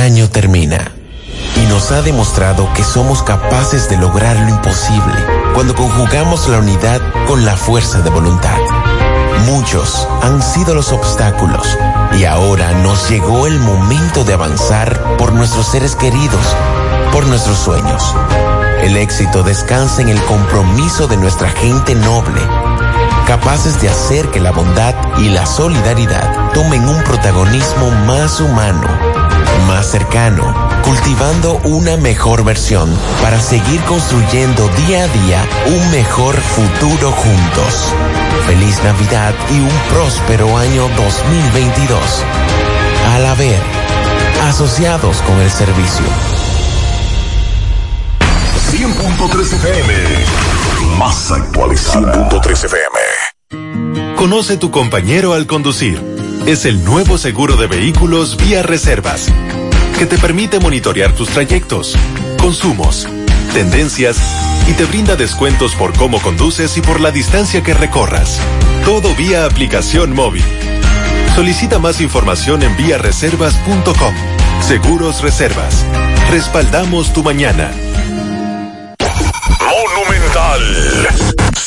año termina y nos ha demostrado que somos capaces de lograr lo imposible cuando conjugamos la unidad con la fuerza de voluntad. Muchos han sido los obstáculos y ahora nos llegó el momento de avanzar por nuestros seres queridos, por nuestros sueños. El éxito descansa en el compromiso de nuestra gente noble, capaces de hacer que la bondad y la solidaridad tomen un protagonismo más humano, más cercano cultivando una mejor versión para seguir construyendo día a día un mejor futuro juntos. Feliz Navidad y un próspero año 2022. Al haber, asociados con el servicio. 100.3 FM, más actualizada. 100.3 FM. Conoce tu compañero al conducir. Es el nuevo seguro de vehículos vía reservas que te permite monitorear tus trayectos, consumos, tendencias y te brinda descuentos por cómo conduces y por la distancia que recorras. Todo vía aplicación móvil. Solicita más información en viareservas.com. Seguros Reservas. Respaldamos tu mañana. Monumental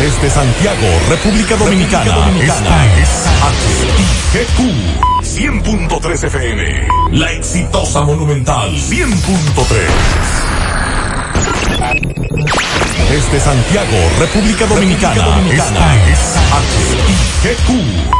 Desde Santiago, República Dominicana. Dominicana. Esta es HIGQ 100.3 FM. La exitosa Monumental 100.3. Desde Santiago, República Dominicana. Dominicana. Esta es HIGQ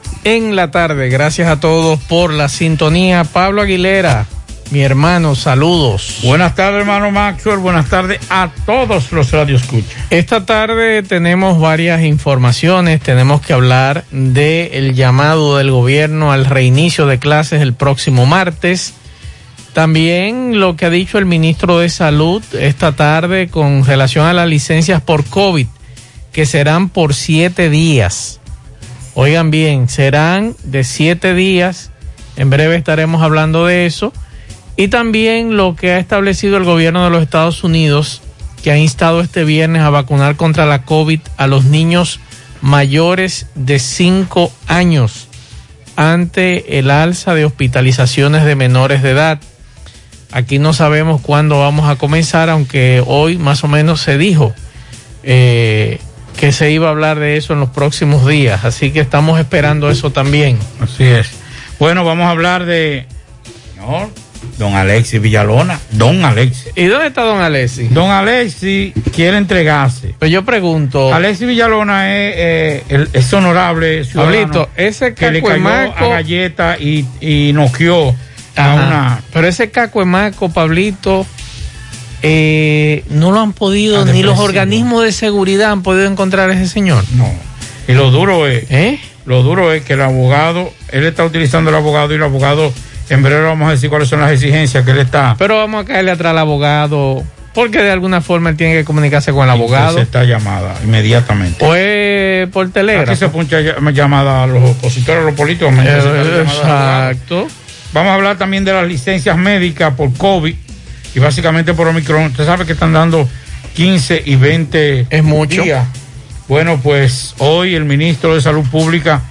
en la tarde. Gracias a todos por la sintonía. Pablo Aguilera mi hermano, saludos. Buenas tardes, hermano Maxwell. Buenas tardes a todos los radioescuchas. Esta tarde tenemos varias informaciones. Tenemos que hablar del llamado del gobierno al reinicio de clases el próximo martes. También lo que ha dicho el ministro de Salud esta tarde con relación a las licencias por COVID, que serán por siete días. Oigan bien, serán de siete días. En breve estaremos hablando de eso y también lo que ha establecido el gobierno de los Estados Unidos, que ha instado este viernes a vacunar contra la COVID a los niños mayores de 5 años ante el alza de hospitalizaciones de menores de edad. Aquí no sabemos cuándo vamos a comenzar, aunque hoy más o menos se dijo eh, que se iba a hablar de eso en los próximos días, así que estamos esperando eso también. Así es. Bueno, vamos a hablar de... Don Alexis Villalona. Don Alexis. ¿Y dónde está don Alexis? Don Alexis quiere entregarse. Pues yo pregunto. Alexis Villalona es, eh, es honorable Pablito, ese que le cayó a galleta y, y noqueó a una. Pero ese caco maco, Pablito, eh, no lo han podido, ni los organismos de seguridad han podido encontrar a ese señor. No. Y lo duro es. ¿Eh? Lo duro es que el abogado, él está utilizando el abogado y el abogado en breve vamos a decir cuáles son las exigencias que él está. Pero vamos a caerle atrás al abogado, porque de alguna forma él tiene que comunicarse con el abogado. Se está llamada inmediatamente. O es por telégrafo. Aquí se puncha llamada a los opositores, a los políticos. Exacto. Vamos a hablar también de las licencias médicas por COVID y básicamente por Omicron. Usted sabe que están dando 15 y 20 es mucho. días. Bueno, pues hoy el ministro de Salud Pública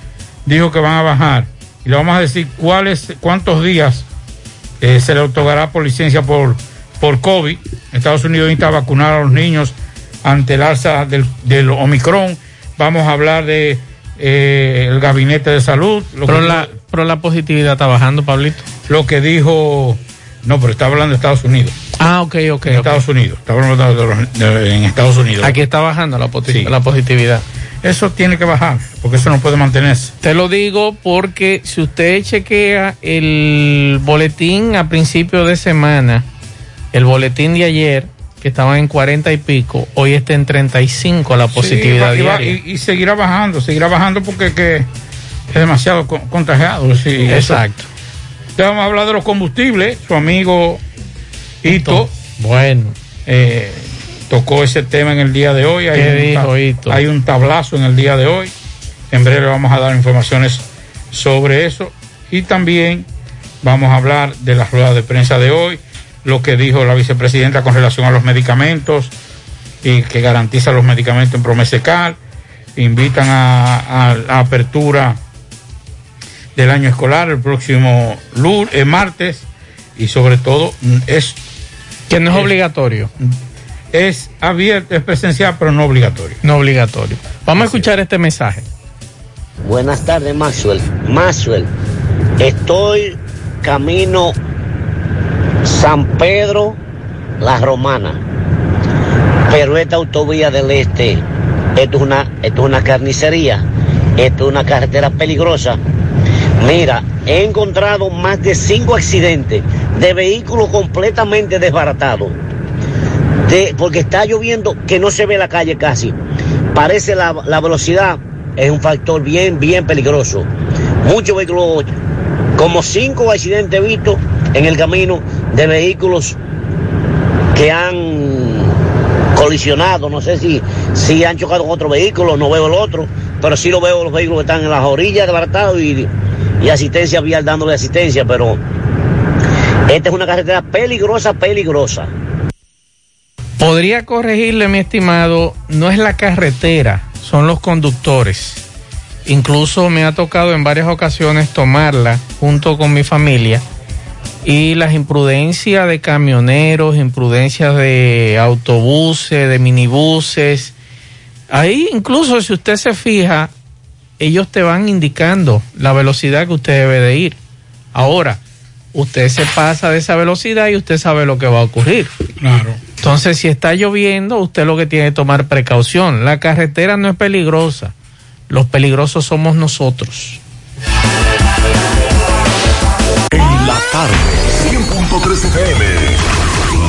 dijo que van a bajar y le vamos a decir cuáles, cuántos días eh, se le otorgará por licencia por, por COVID. Estados Unidos necesita vacunar a los niños ante el alza del, del Omicron. Vamos a hablar de eh, el gabinete de salud. pero, la, pero la positividad está bajando, Pablito. Lo que dijo No, pero está hablando de Estados Unidos. Ah, ok, ok. En okay. Estados Unidos. Está hablando de los- de- en Estados Unidos. Aquí está bajando la, Sí. la positividad. Eso tiene que bajar, porque eso no puede mantenerse. Te lo digo porque si usted chequea el boletín a principio de semana, el boletín de ayer, que estaba en 40 y pico, hoy está en 35 la positividad Sí, y va- diaria. y, y seguirá bajando, seguirá bajando porque que es demasiado co- contagiado. Sí, eso. Ya vamos a hablar de los combustibles. Su amigo Ito Bueno, eh, tocó ese tema en el día de hoy. Hay ¿Qué un, dijo ta- Ito? hay un tablazo en el día de hoy. En breve vamos a dar informaciones sobre eso. Y también vamos a hablar de las ruedas de prensa de hoy, lo que dijo la vicepresidenta con relación a los medicamentos y que garantiza los medicamentos en Promesecal. Invitan a, a- a apertura del año escolar el próximo lunes, eh, martes y sobre todo mm, es que no es obligatorio. es abierto, es presencial, pero no obligatorio. No obligatorio. Vamos a escuchar este mensaje. Buenas tardes, Maxwell. Maxwell, estoy camino San Pedro, La Romana. Pero esta autovía del este, esto es una, esto es una carnicería, esto es una carretera peligrosa. Mira, he encontrado más de cinco accidentes de vehículos completamente desbaratados. De- porque está lloviendo que no se ve la calle casi. Parece la, la velocidad es un factor bien, bien peligroso. Muchos vehículos, como cinco accidentes vistos en el camino de vehículos que han colisionado. No sé si, si han chocado con otro vehículo, no veo el otro, pero sí lo veo los vehículos que están en las orillas desbaratados y, y asistencia vial dándole asistencia, pero esta es una carretera peligrosa, peligrosa. Podría corregirle, mi estimado, no es la carretera, son los conductores. Incluso me ha tocado en varias ocasiones tomarla junto con mi familia y las imprudencias de camioneros, imprudencias de autobuses, de minibuses. Ahí incluso si usted se fija, ellos te van indicando la velocidad que usted debe de ir. Ahora, usted se pasa de esa velocidad y usted sabe lo que va a ocurrir. Claro. Entonces, si está lloviendo, usted lo que tiene que tomar precaución. La carretera no es peligrosa. Los peligrosos somos nosotros. En la tarde, 100.3 FM.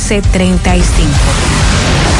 809-736-1335.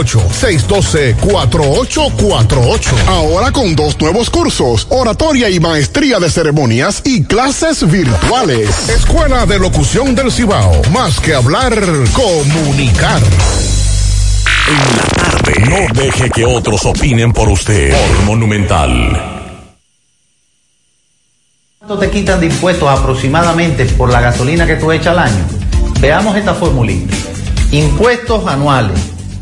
612-4848. Ahora con dos nuevos cursos, oratoria y maestría de ceremonias y clases virtuales. Escuela de Locución del Cibao. Más que hablar, comunicar. En la tarde. No deje que otros opinen por usted. Por Monumental. ¿Cuánto te quitan de impuestos aproximadamente por la gasolina que tú echas al año? Veamos esta formulita. Impuestos anuales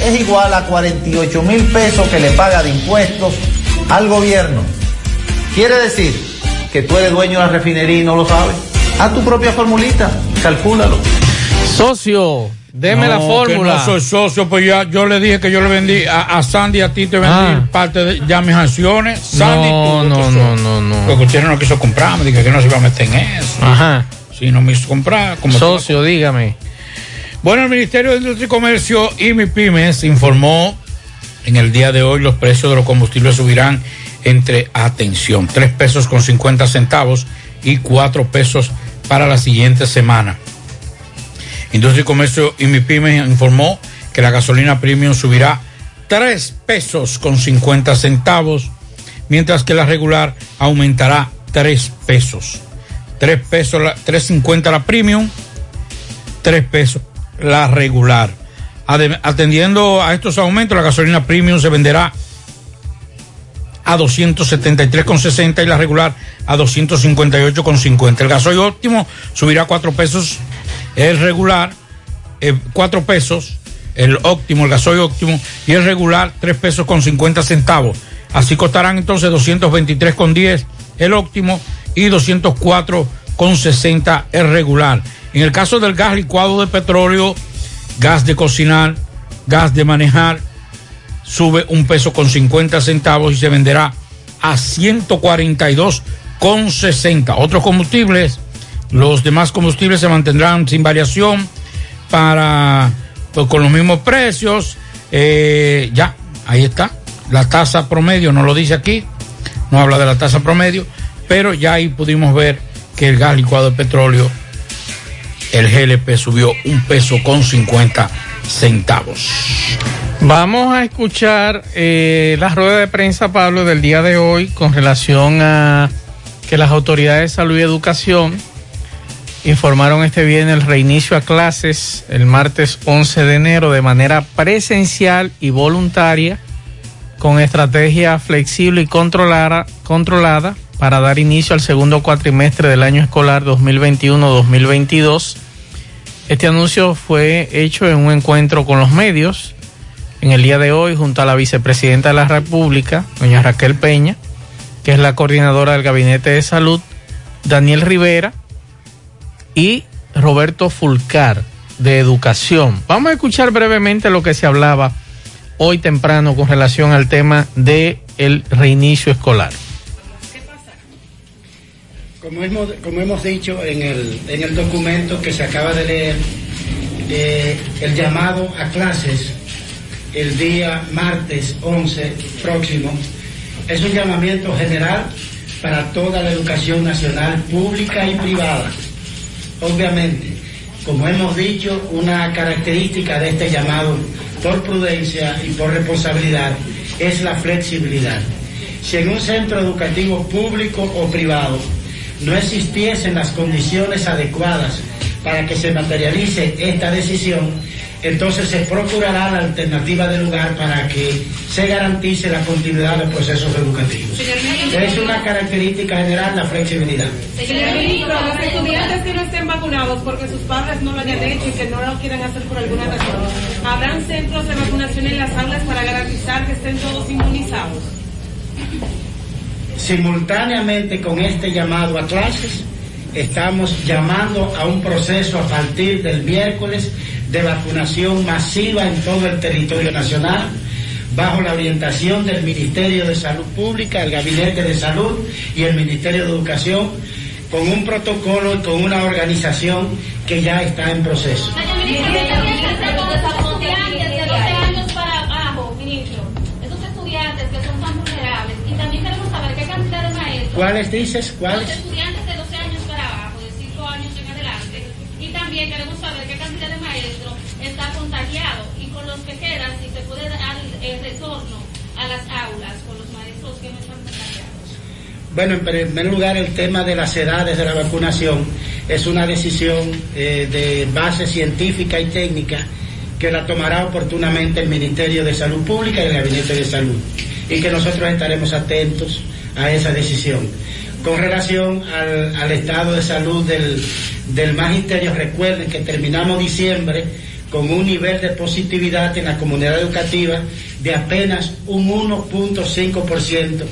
es igual a 48 mil pesos que le paga de impuestos al gobierno. Quiere decir que tú eres dueño de la refinería y no lo sabes. Haz tu propia formulita, calcúlalo. Socio, deme la fórmula. no soy socio, pues ya yo le dije que yo le vendí a, Sandy, a ti te vendí ah. parte de ya mis acciones. Sandy, no, no, no, no, no. Porque usted no quiso comprar, me dije que no se iba a meter en eso. Ajá. Si no me hizo comprar, como Socio, dígame. Bueno, el Ministerio de Industria y Comercio y MIPIMES informó en el día de hoy los precios de los combustibles subirán entre, atención, 3 pesos con 50 centavos y 4 pesos para la siguiente semana. Industria y Comercio y MIPIMES informó que la gasolina premium subirá 3 pesos con 50 centavos, mientras que la regular aumentará 3 pesos. 3 pesos, 3.50 la premium, 3 pesos la regular. Atendiendo a estos aumentos, la gasolina premium se venderá a 273,60 y la regular a 258,50. El gasoil óptimo subirá 4 pesos, el regular 4 eh, pesos, el óptimo, el gasoil óptimo y el regular 3 pesos con 50 centavos. Así costarán entonces 223,10 el óptimo y 204,60 el regular. En el caso del gas licuado de petróleo, gas de cocinar, gas de manejar, sube un peso con 50 centavos y se venderá a 142 con 60. Otros combustibles, los demás combustibles se mantendrán sin variación para pues, con los mismos precios. Eh, ya, ahí está. La tasa promedio no lo dice aquí, no habla de la tasa promedio, pero ya ahí pudimos ver que el gas licuado de petróleo el GLP subió un peso con 50 centavos. Vamos a escuchar eh, la rueda de prensa, Pablo, del día de hoy con relación a que las autoridades de salud y educación informaron este viernes el reinicio a clases el martes 11 de enero de manera presencial y voluntaria con estrategia flexible y controlada, controlada para dar inicio al segundo cuatrimestre del año escolar 2021-2022 este anuncio fue hecho en un encuentro con los medios en el día de hoy junto a la vicepresidenta de la República, doña Raquel Peña, que es la coordinadora del Gabinete de Salud, Daniel Rivera y Roberto Fulcar de Educación. Vamos a escuchar brevemente lo que se hablaba hoy temprano con relación al tema del el reinicio escolar. Como hemos, dicho en el, en el documento que se acaba de leer, eh, el llamado a clases el día martes 11 próximo es un llamamiento general para toda la educación nacional pública y privada. Obviamente, como hemos dicho, una característica de este llamado por prudencia y por responsabilidad es la flexibilidad. si en un centro educativo público o privado no existiesen las condiciones adecuadas para que se materialice esta decisión, entonces se procurará la alternativa de lugar para que se garantice la continuidad de los procesos educativos. Es una característica general la flexibilidad. Señor ministro, los estudiantes que no estén vacunados porque sus padres no lo hayan hecho y que no lo quieran hacer por alguna razón, ¿habrán centros de vacunación en las aulas para garantizar que estén todos inmunizados? Simultáneamente con este llamado a clases, estamos llamando a un proceso a partir del miércoles de vacunación masiva en todo el territorio nacional, bajo la orientación del Ministerio de Salud Pública, el Gabinete de Salud y el Ministerio de Educación, con un protocolo con una organización que ya está en proceso. ¿Cuáles dices? ¿Cuáles? Los estudiantes de 12 años para abajo, de 5 años en adelante. Y también queremos saber qué cantidad de maestros está contagiado y con los que quedan, si se puede dar el retorno a las aulas con los maestros que no están contagiados. Bueno, en primer lugar, el tema de las edades de la vacunación es una decisión eh, de base científica y técnica que la tomará oportunamente el Ministerio de Salud Pública y el Gabinete de Salud y que nosotros estaremos atentos a esa decisión. Con relación al, estado de salud del, del magisterio, recuerden que terminamos diciembre con un nivel de positividad en la comunidad educativa de apenas un 1.5%,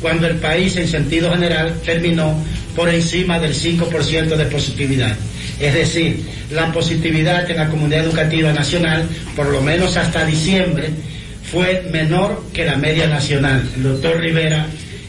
cuando el país en sentido general terminó por encima del 5% de positividad. Es decir, la positividad en la comunidad educativa nacional, por lo menos hasta diciembre, fue menor que la media nacional. El doctor Rivera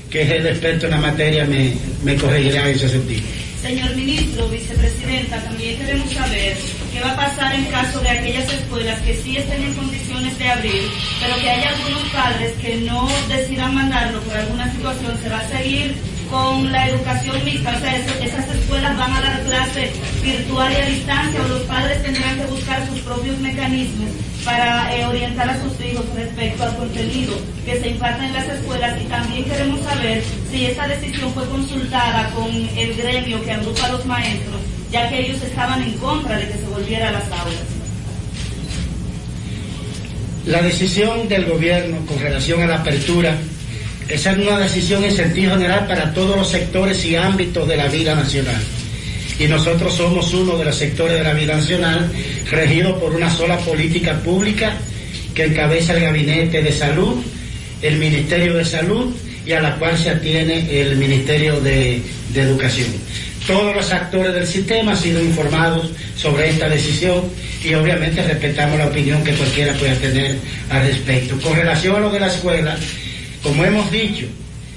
que es el experto en la materia, me, me corregirá en ese sentido. Señor ministro, vicepresidenta, también queremos saber qué va a pasar en caso de aquellas escuelas que sí estén en condiciones de abrir, pero que haya algunos padres que no decidan mandarlo por alguna situación, se va a seguir con la educación mixta, o sea, esas escuelas van a dar clase virtual y a distancia o los padres tendrán que buscar sus propios mecanismos para eh, orientar a sus hijos respecto al contenido que se imparte en las escuelas y también queremos saber si esta decisión fue consultada con el gremio que agrupa a los maestros, ya que ellos estaban en contra de que se volviera a las aulas. La decisión del gobierno con relación a la apertura esa es una decisión en sentido general para todos los sectores y ámbitos de la vida nacional. Y nosotros somos uno de los sectores de la vida nacional regido por una sola política pública que encabeza el Gabinete de Salud, el Ministerio de Salud y a la cual se atiene el Ministerio de, Educación. Todos los actores del sistema han sido informados sobre esta decisión y obviamente respetamos la opinión que cualquiera pueda tener al respecto. Con relación a lo de la escuela, como hemos dicho,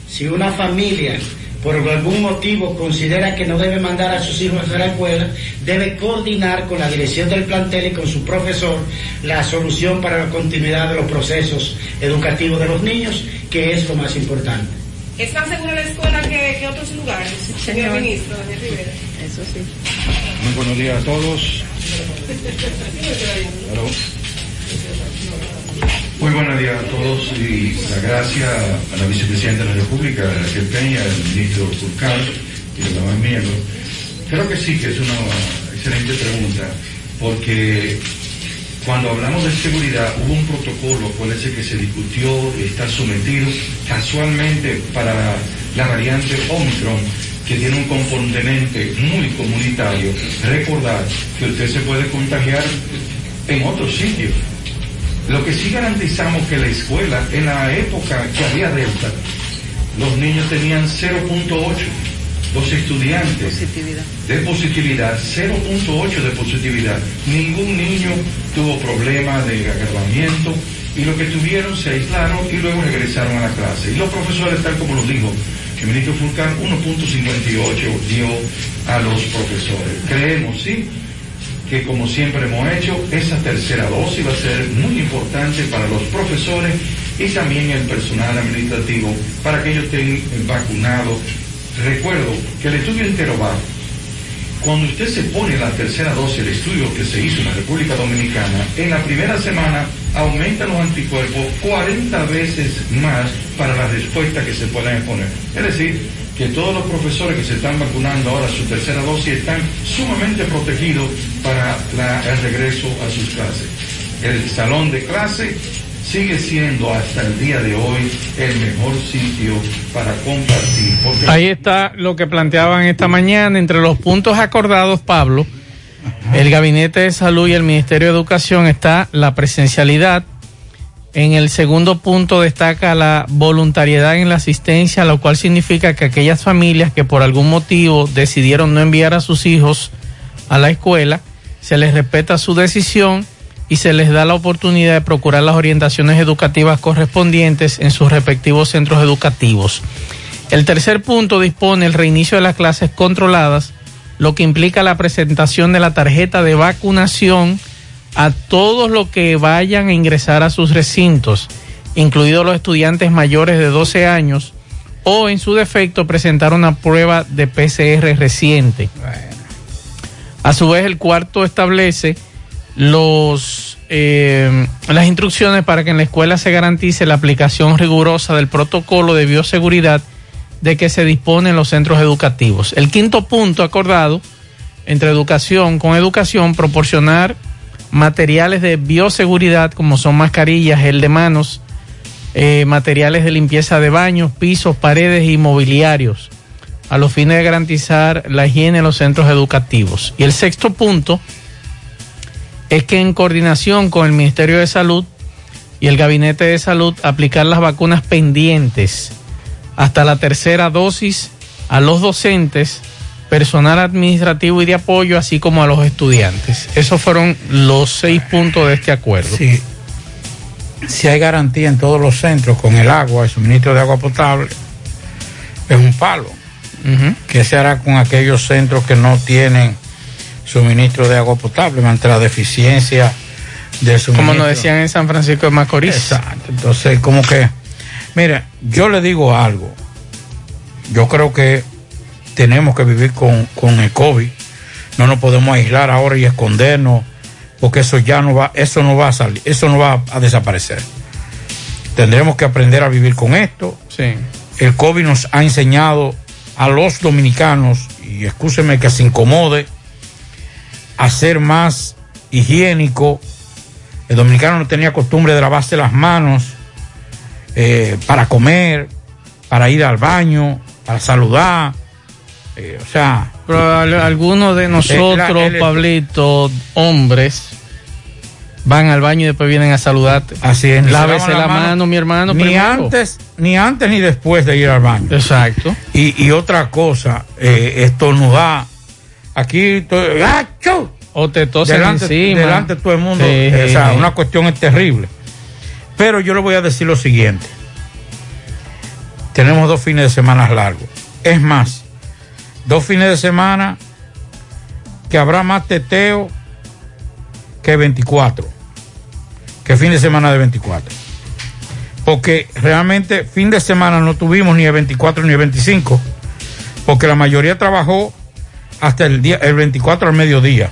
si una familia por algún motivo considera que no debe mandar a sus hijos a la escuela, debe coordinar con la dirección del plantel y con su profesor la solución para la continuidad de los procesos educativos de los niños, que es lo más importante. ¿Es más segura la escuela que, que otros lugares, señor ministro Daniel Rivera? Eso sí. Muy buenos días a todos. Hello. Muy buenos días a todos y la gracia a la vicepresidenta de la República, Raquel Peña, al ministro Furcal y los demás miembros. Creo que sí, que es una excelente pregunta, porque cuando hablamos de seguridad hubo un protocolo, acuérdense que se discutió está sometido casualmente para la variante Omicron, que tiene un componente muy comunitario. Recordar que usted se puede contagiar en otros sitios. Lo que sí garantizamos que la escuela, en la época que había Delta, los niños tenían 0.8, los estudiantes de positividad, 0.8 de positividad. Ningún niño tuvo problema de agravamiento y lo que tuvieron se aislaron y luego regresaron a la clase. Y los profesores, tal como lo dijo el ministro Fulcán, 1.58 dio a los profesores. Creemos, sí, que como siempre hemos hecho, esa tercera dosis va a ser muy importante para los profesores y también el personal administrativo para que ellos estén vacunados. Recuerdo que el estudio Interovar, cuando usted se pone la tercera dosis, el estudio que se hizo en la República Dominicana, en la primera semana aumentan los anticuerpos 40 veces más para la respuesta que se puedan exponer. Es decir, que todos los profesores que se están vacunando ahora su tercera dosis están sumamente protegidos para la- el regreso a sus clases. El salón de clase sigue siendo hasta el día de hoy el mejor sitio para compartir. Porque Ahí está lo que planteaban esta mañana. Entre los puntos acordados, Pablo, el Gabinete de Salud y el Ministerio de Educación está la presencialidad. En el segundo punto destaca la voluntariedad en la asistencia, lo cual significa que aquellas familias que por algún motivo decidieron no enviar a sus hijos a la escuela, se les respeta su decisión y se les da la oportunidad de procurar las orientaciones educativas correspondientes en sus respectivos centros educativos. El tercer punto dispone el reinicio de las clases controladas, lo que implica la presentación de la tarjeta de vacunación a todos los que vayan a ingresar a sus recintos, incluidos los estudiantes mayores de 12 años, o en su defecto presentar una prueba de PCR reciente. A su vez, el cuarto establece los, eh, las instrucciones para que en la escuela se garantice la aplicación rigurosa del protocolo de bioseguridad de que se dispone en los centros educativos. El quinto punto acordado entre educación con educación, proporcionar materiales de bioseguridad como son mascarillas, gel de manos, eh, materiales de limpieza de baños, pisos, paredes y mobiliarios a los fines de garantizar la higiene en los centros educativos. Y el sexto punto es que en coordinación con el Ministerio de Salud y el Gabinete de Salud aplicar las vacunas pendientes hasta la tercera dosis a los docentes, personal administrativo y de apoyo, así como a los estudiantes. Esos fueron los seis puntos de este acuerdo. Sí. Si hay garantía en todos los centros con el agua, el suministro de agua potable, es un palo. ¿Qué se hará con aquellos centros que no tienen suministro de agua potable ante la deficiencia de suministro? Como nos decían en San Francisco de Macorís. Exacto. Entonces, como que, mira, yo le digo algo. Yo creo que tenemos que vivir con, con el COVID. No nos podemos aislar ahora y escondernos, porque eso ya no va, eso no va a salir, eso no va a desaparecer. Tendremos que aprender a vivir con esto. Sí. El COVID nos ha enseñado a los dominicanos, y escúcheme que se incomode, a ser más higiénico. El dominicano no tenía costumbre de lavarse las manos eh, para comer, para ir al baño, para saludar. Eh, o sea, Pero al- algunos de nosotros, el- el- Pablito, hombres, van al baño y después vienen a saludarte. Así es. Lávese lavan la, mano, mi hermano. Ni primero. antes, ni antes ni después de ir al baño. Exacto. Y, y otra cosa, eh, estornudar. Aquí, ¡achú! O te tosen delante, encima. delante de todo el mundo. Sí, eh, o sea, sí. una cuestión es terrible. Pero yo le voy a decir lo siguiente. Tenemos dos fines de semana largos. Es más, dos fines de semana que habrá más teteo que 24. Que fin de semana de 24. Porque realmente fin de semana no tuvimos ni el 24 ni el 25. Porque la mayoría trabajó hasta el día, el 24 al mediodía.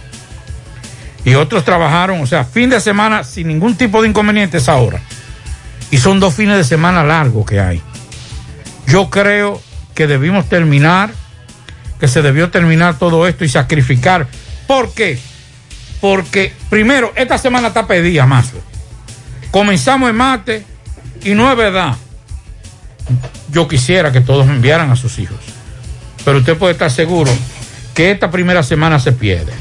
Y otros trabajaron, o sea, fin de semana sin ningún tipo de inconvenientes ahora. Y son dos fines de semana largos que hay. Yo creo que debimos terminar, que se debió terminar todo esto y sacrificar. ¿Por qué? Porque, primero, esta semana está pedida más. Comenzamos en mate y no es verdad. Yo quisiera que todos me enviaran a sus hijos. Pero usted puede estar seguro que esta primera semana se pierde.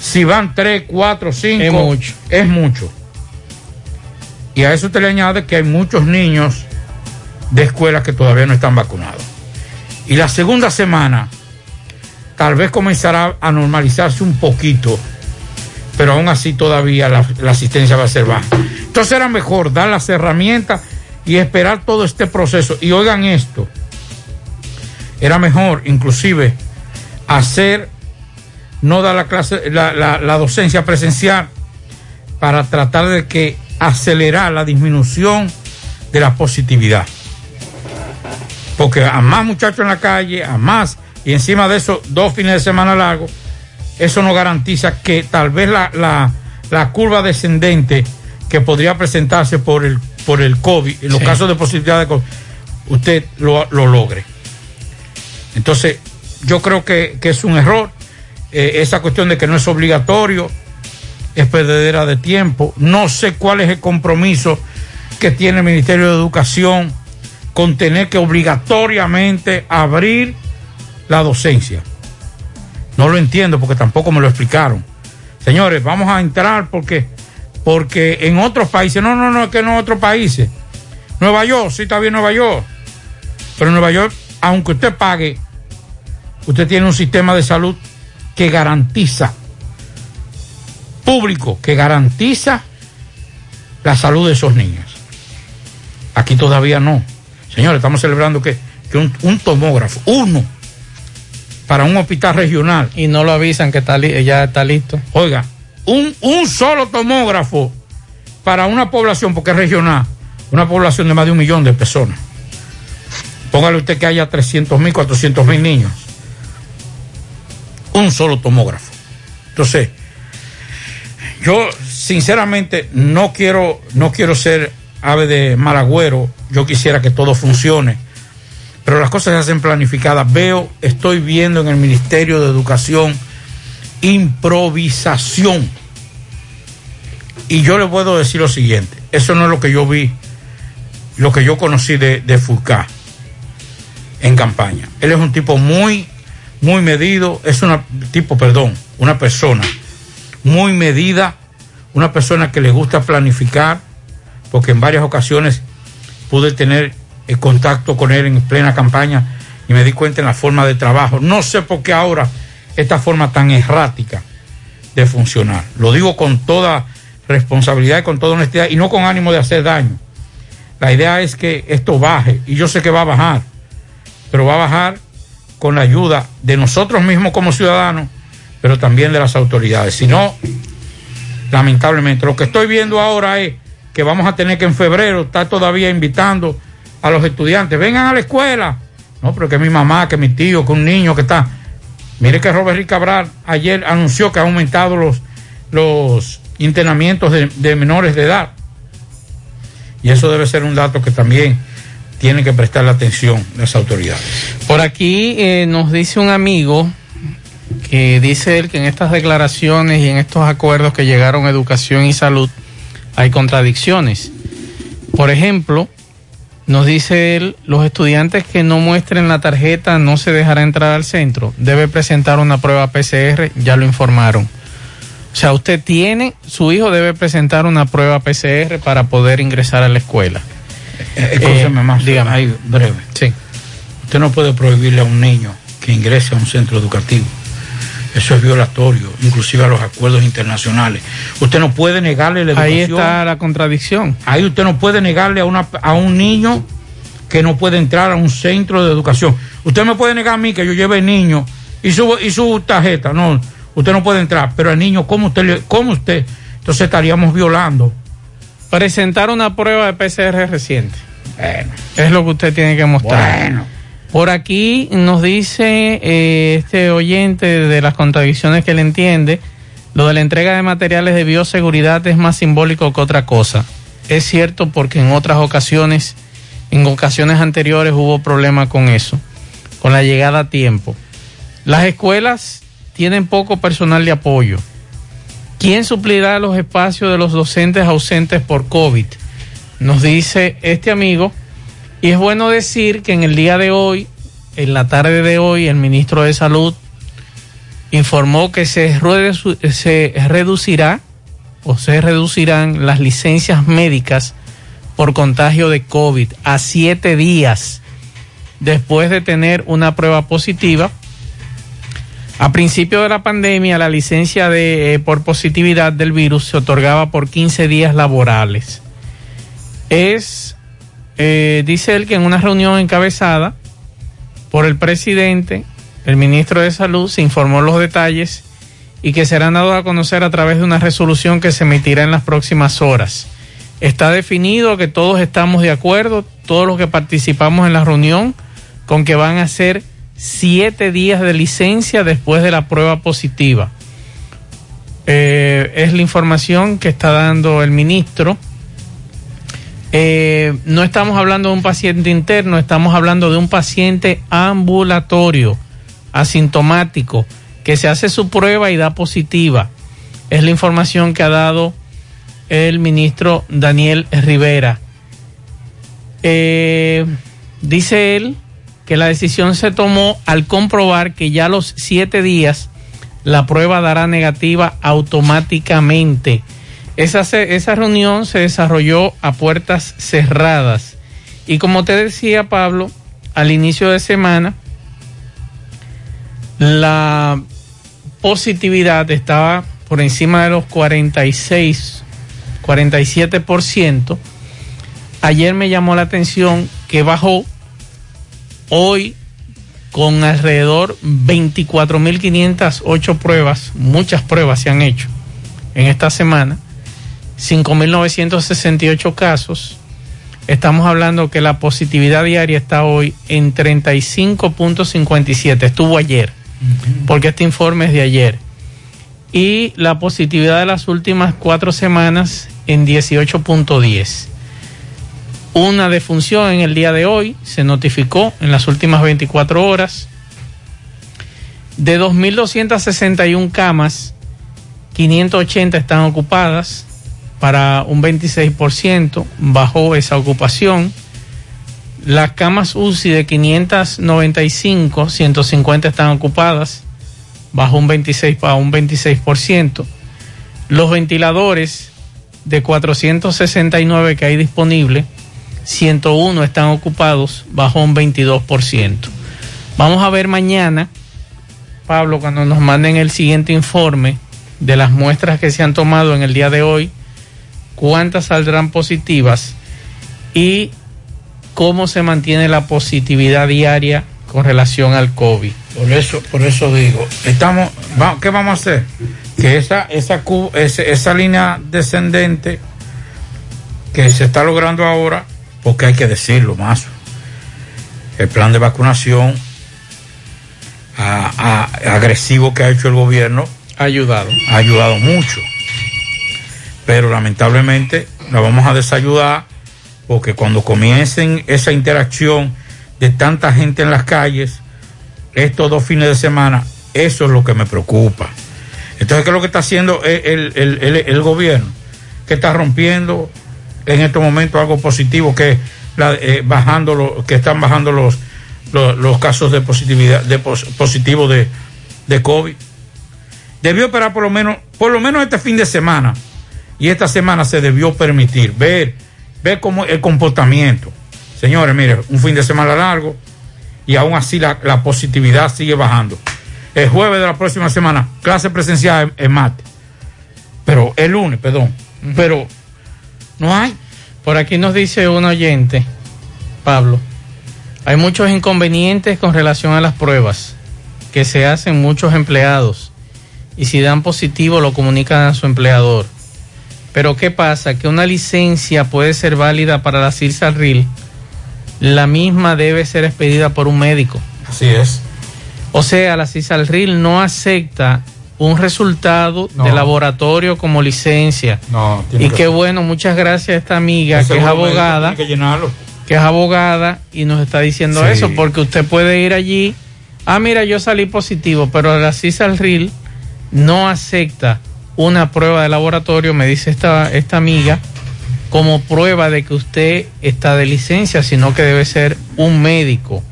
Si van tres, cuatro, cinco, Es mucho. Es mucho. Y a eso usted le añade que hay muchos niños de escuelas que todavía no están vacunados. Y la segunda semana tal vez comenzará a normalizarse un poquito, pero aún así todavía la, asistencia va a ser baja. Entonces era mejor dar las herramientas y esperar todo este proceso. Y oigan esto, era mejor inclusive hacer, no dar la clase, la, la- la docencia presencial para tratar de que acelerar la disminución de la positividad. Porque a más muchachos en la calle, a más, y encima de eso, dos fines de semana largos, eso no garantiza que tal vez la, la- la curva descendente que podría presentarse por el por el COVID, en los Sí. casos de positividad de COVID, usted lo, lo logre. Entonces, yo creo que, que es un error. eh, esa cuestión de que no es obligatorio, es perdedera de tiempo. No sé cuál es el compromiso que tiene el Ministerio de Educación con tener que obligatoriamente abrir la docencia. No lo entiendo porque tampoco me lo explicaron. Señores, vamos a entrar porque, porque en otros países, no, no, no, es que no en otros países. Nueva York, sí está bien Nueva York. Pero Nueva York, aunque usted pague, usted tiene un sistema de salud que garantiza, público, que garantiza la salud de esos niños. Aquí todavía no. Señores, estamos celebrando que, que un tomógrafo, uno, para un hospital regional. Y no lo avisan que está ya está listo. Oiga, un, un solo tomógrafo para una población, porque es regional, una población de más de un millón de personas. Póngale usted que haya 300 mil, 400 mil niños. Un solo tomógrafo. Entonces, yo sinceramente no quiero, no quiero ser ave de mal agüero. Yo quisiera que todo funcione. Pero las cosas se hacen planificadas. Veo, estoy viendo en el Ministerio de Educación improvisación. Y yo le puedo decir lo siguiente, eso no es lo que yo vi, lo que yo conocí de, de en campaña. Él es un tipo muy, muy medido, es un tipo, perdón, una persona muy medida, una persona que le gusta planificar, porque en varias ocasiones pude tener el contacto con él en plena campaña y me di cuenta en la forma de trabajo. No sé por qué ahora esta forma tan errática de funcionar. Lo digo con toda responsabilidad y con toda honestidad y no con ánimo de hacer daño. La idea es que esto baje y yo sé que va a bajar, pero va a bajar con la ayuda de nosotros mismos como ciudadanos, pero también de las autoridades. Si no, lamentablemente, lo que estoy viendo ahora es que vamos a tener que en febrero estar todavía invitando a los estudiantes, vengan a la escuela. No, pero que mi mamá, que mi tío, que un niño que está. Mire que Robert Cabral ayer anunció que ha aumentado los, los internamientos de, menores de edad. Y eso debe ser un dato que también tienen que prestarle atención las autoridades. Por aquí eh, nos dice un amigo que dice él que en estas declaraciones y en estos acuerdos que llegaron a educación y salud hay contradicciones. Por ejemplo, nos dice él, los estudiantes que no muestren la tarjeta no se dejará entrar al centro. Debe presentar una prueba PCR, ya lo informaron. O sea, usted tiene, su hijo debe presentar una prueba PCR para poder ingresar a la escuela. Escúcheme más, dígame. ahí, breve. Sí. Usted no puede prohibirle a un niño que ingrese a un centro educativo. Eso es violatorio, inclusive a los acuerdos internacionales. Usted no puede negarle la educación. Ahí está la contradicción. Ahí usted no puede negarle a, una, a un niño que no puede entrar a un centro de educación. Usted me puede negar a mí que yo lleve el niño y su, y su tarjeta. No, usted no puede entrar. Pero al niño, ¿cómo usted, cómo usted? Entonces estaríamos violando. Presentar una prueba de PCR reciente. Bueno. Es lo que usted tiene que mostrar. Bueno. Por aquí nos dice eh, este oyente de las contradicciones que él entiende, lo de la entrega de materiales de bioseguridad es más simbólico que otra cosa. Es cierto porque en otras ocasiones, en ocasiones anteriores hubo problema con eso, con la llegada a tiempo. Las escuelas tienen poco personal de apoyo. ¿Quién suplirá los espacios de los docentes ausentes por COVID? Nos dice este amigo. Y es bueno decir que en el día de hoy, en la tarde de hoy, el ministro de Salud informó que se, redu- se reducirá o se reducirán las licencias médicas por contagio de COVID a siete días después de tener una prueba positiva. A principio de la pandemia, la licencia de, eh, por positividad del virus se otorgaba por 15 días laborales. Es eh, dice él que en una reunión encabezada por el presidente, el ministro de Salud, se informó los detalles y que serán dados a conocer a través de una resolución que se emitirá en las próximas horas. Está definido que todos estamos de acuerdo, todos los que participamos en la reunión, con que van a ser siete días de licencia después de la prueba positiva. Eh, es la información que está dando el ministro Eh, no estamos hablando de un paciente interno, estamos hablando de un paciente ambulatorio, asintomático, que se hace su prueba y da positiva. Es la información que ha dado el ministro Daniel Rivera. Eh, dice él que la decisión se tomó al comprobar que ya a los siete días la prueba dará negativa automáticamente. Esa, esa reunión se desarrolló a puertas cerradas. Y como te decía Pablo, al inicio de semana, la positividad estaba por encima de los 46, 47%. Ayer me llamó la atención que bajó hoy con alrededor 24.508 pruebas, muchas pruebas se han hecho en esta semana, 5.968 casos. Estamos hablando que la positividad diaria está hoy en 35.57, estuvo ayer, porque este informe es de ayer. Y la positividad de las últimas cuatro semanas en 18.10 una defunción en el día de hoy, se notificó en las últimas 24 horas. De 2.261 camas, 580 están ocupadas para un 26%, bajó esa ocupación. Las camas UCI de 595, 150 están ocupadas, bajó un 26 para un 26%. Los ventiladores de 469 que hay disponibles 101 están ocupados, bajo un 22%. Vamos a ver mañana, Pablo, cuando nos manden el siguiente informe de las muestras que se han tomado en el día de hoy, cuántas saldrán positivas y cómo se mantiene la positividad diaria con relación al COVID. Por eso, por eso digo, estamos, ¿qué vamos a hacer? Que esa, esa, esa línea descendente que se está logrando ahora porque hay que decirlo más. El plan de vacunación agresivo que ha hecho el gobierno ha ayudado. Ha ayudado mucho. Pero lamentablemente nos vamos a desayudar porque cuando comiencen esa interacción de tanta gente en las calles, estos dos fines de semana, eso es lo que me preocupa. Entonces, ¿qué es lo que está haciendo el, el gobierno? Que está rompiendo en estos momentos algo positivo que la, eh, bajando lo, que están bajando los, los, casos de positividad de positivo de, de COVID. Debió esperar por lo menos por lo menos este fin de semana y esta semana se debió permitir ver ver cómo el comportamiento. Señores, mire, un fin de semana largo y aún así la, positividad sigue bajando. El jueves de la próxima semana, clase presencial en, mate. Pero el lunes, perdón. Pero no hay. Por aquí nos dice un oyente, Pablo, hay muchos inconvenientes con relación a las pruebas que se hacen muchos empleados y si dan positivo lo comunican a su empleador. Pero ¿qué pasa? Que una licencia puede ser válida para la CIRSARRIL, la misma debe ser expedida por un médico. Así es. O sea, la CISALRIL no acepta un resultado de laboratorio como licencia. No, y qué bueno, muchas gracias a esta amiga que es abogada. Que, llenarlo. que es abogada y nos está diciendo eso, porque usted puede ir allí. Ah, mira, yo salí positivo, pero la CISALRIL no acepta una prueba de laboratorio, me dice esta, esta amiga, como prueba de que usted está de licencia, sino que debe ser un médico.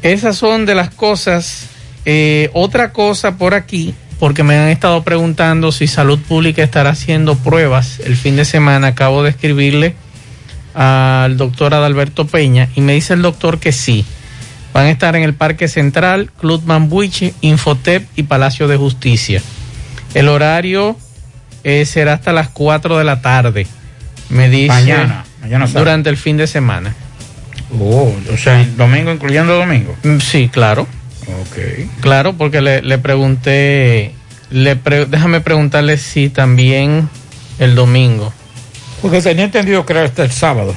Esas son de las cosas eh, otra cosa por aquí, porque me han estado preguntando si Salud Pública estará haciendo pruebas el fin de semana. Acabo de escribirle al doctor Adalberto Peña y me dice el doctor que sí. Van a estar en el Parque Central, Club Mambuiche, Infotep y Palacio de Justicia. El horario eh, será hasta las 4 de la tarde. Me dice. Mañana, mañana Durante el fin de semana. Oh, o sea, domingo incluyendo domingo. Mm, sí, claro. Ok. Claro, porque le, le pregunté, le déjame preguntarle si también el domingo. Porque tenía entendido que era hasta el sábado.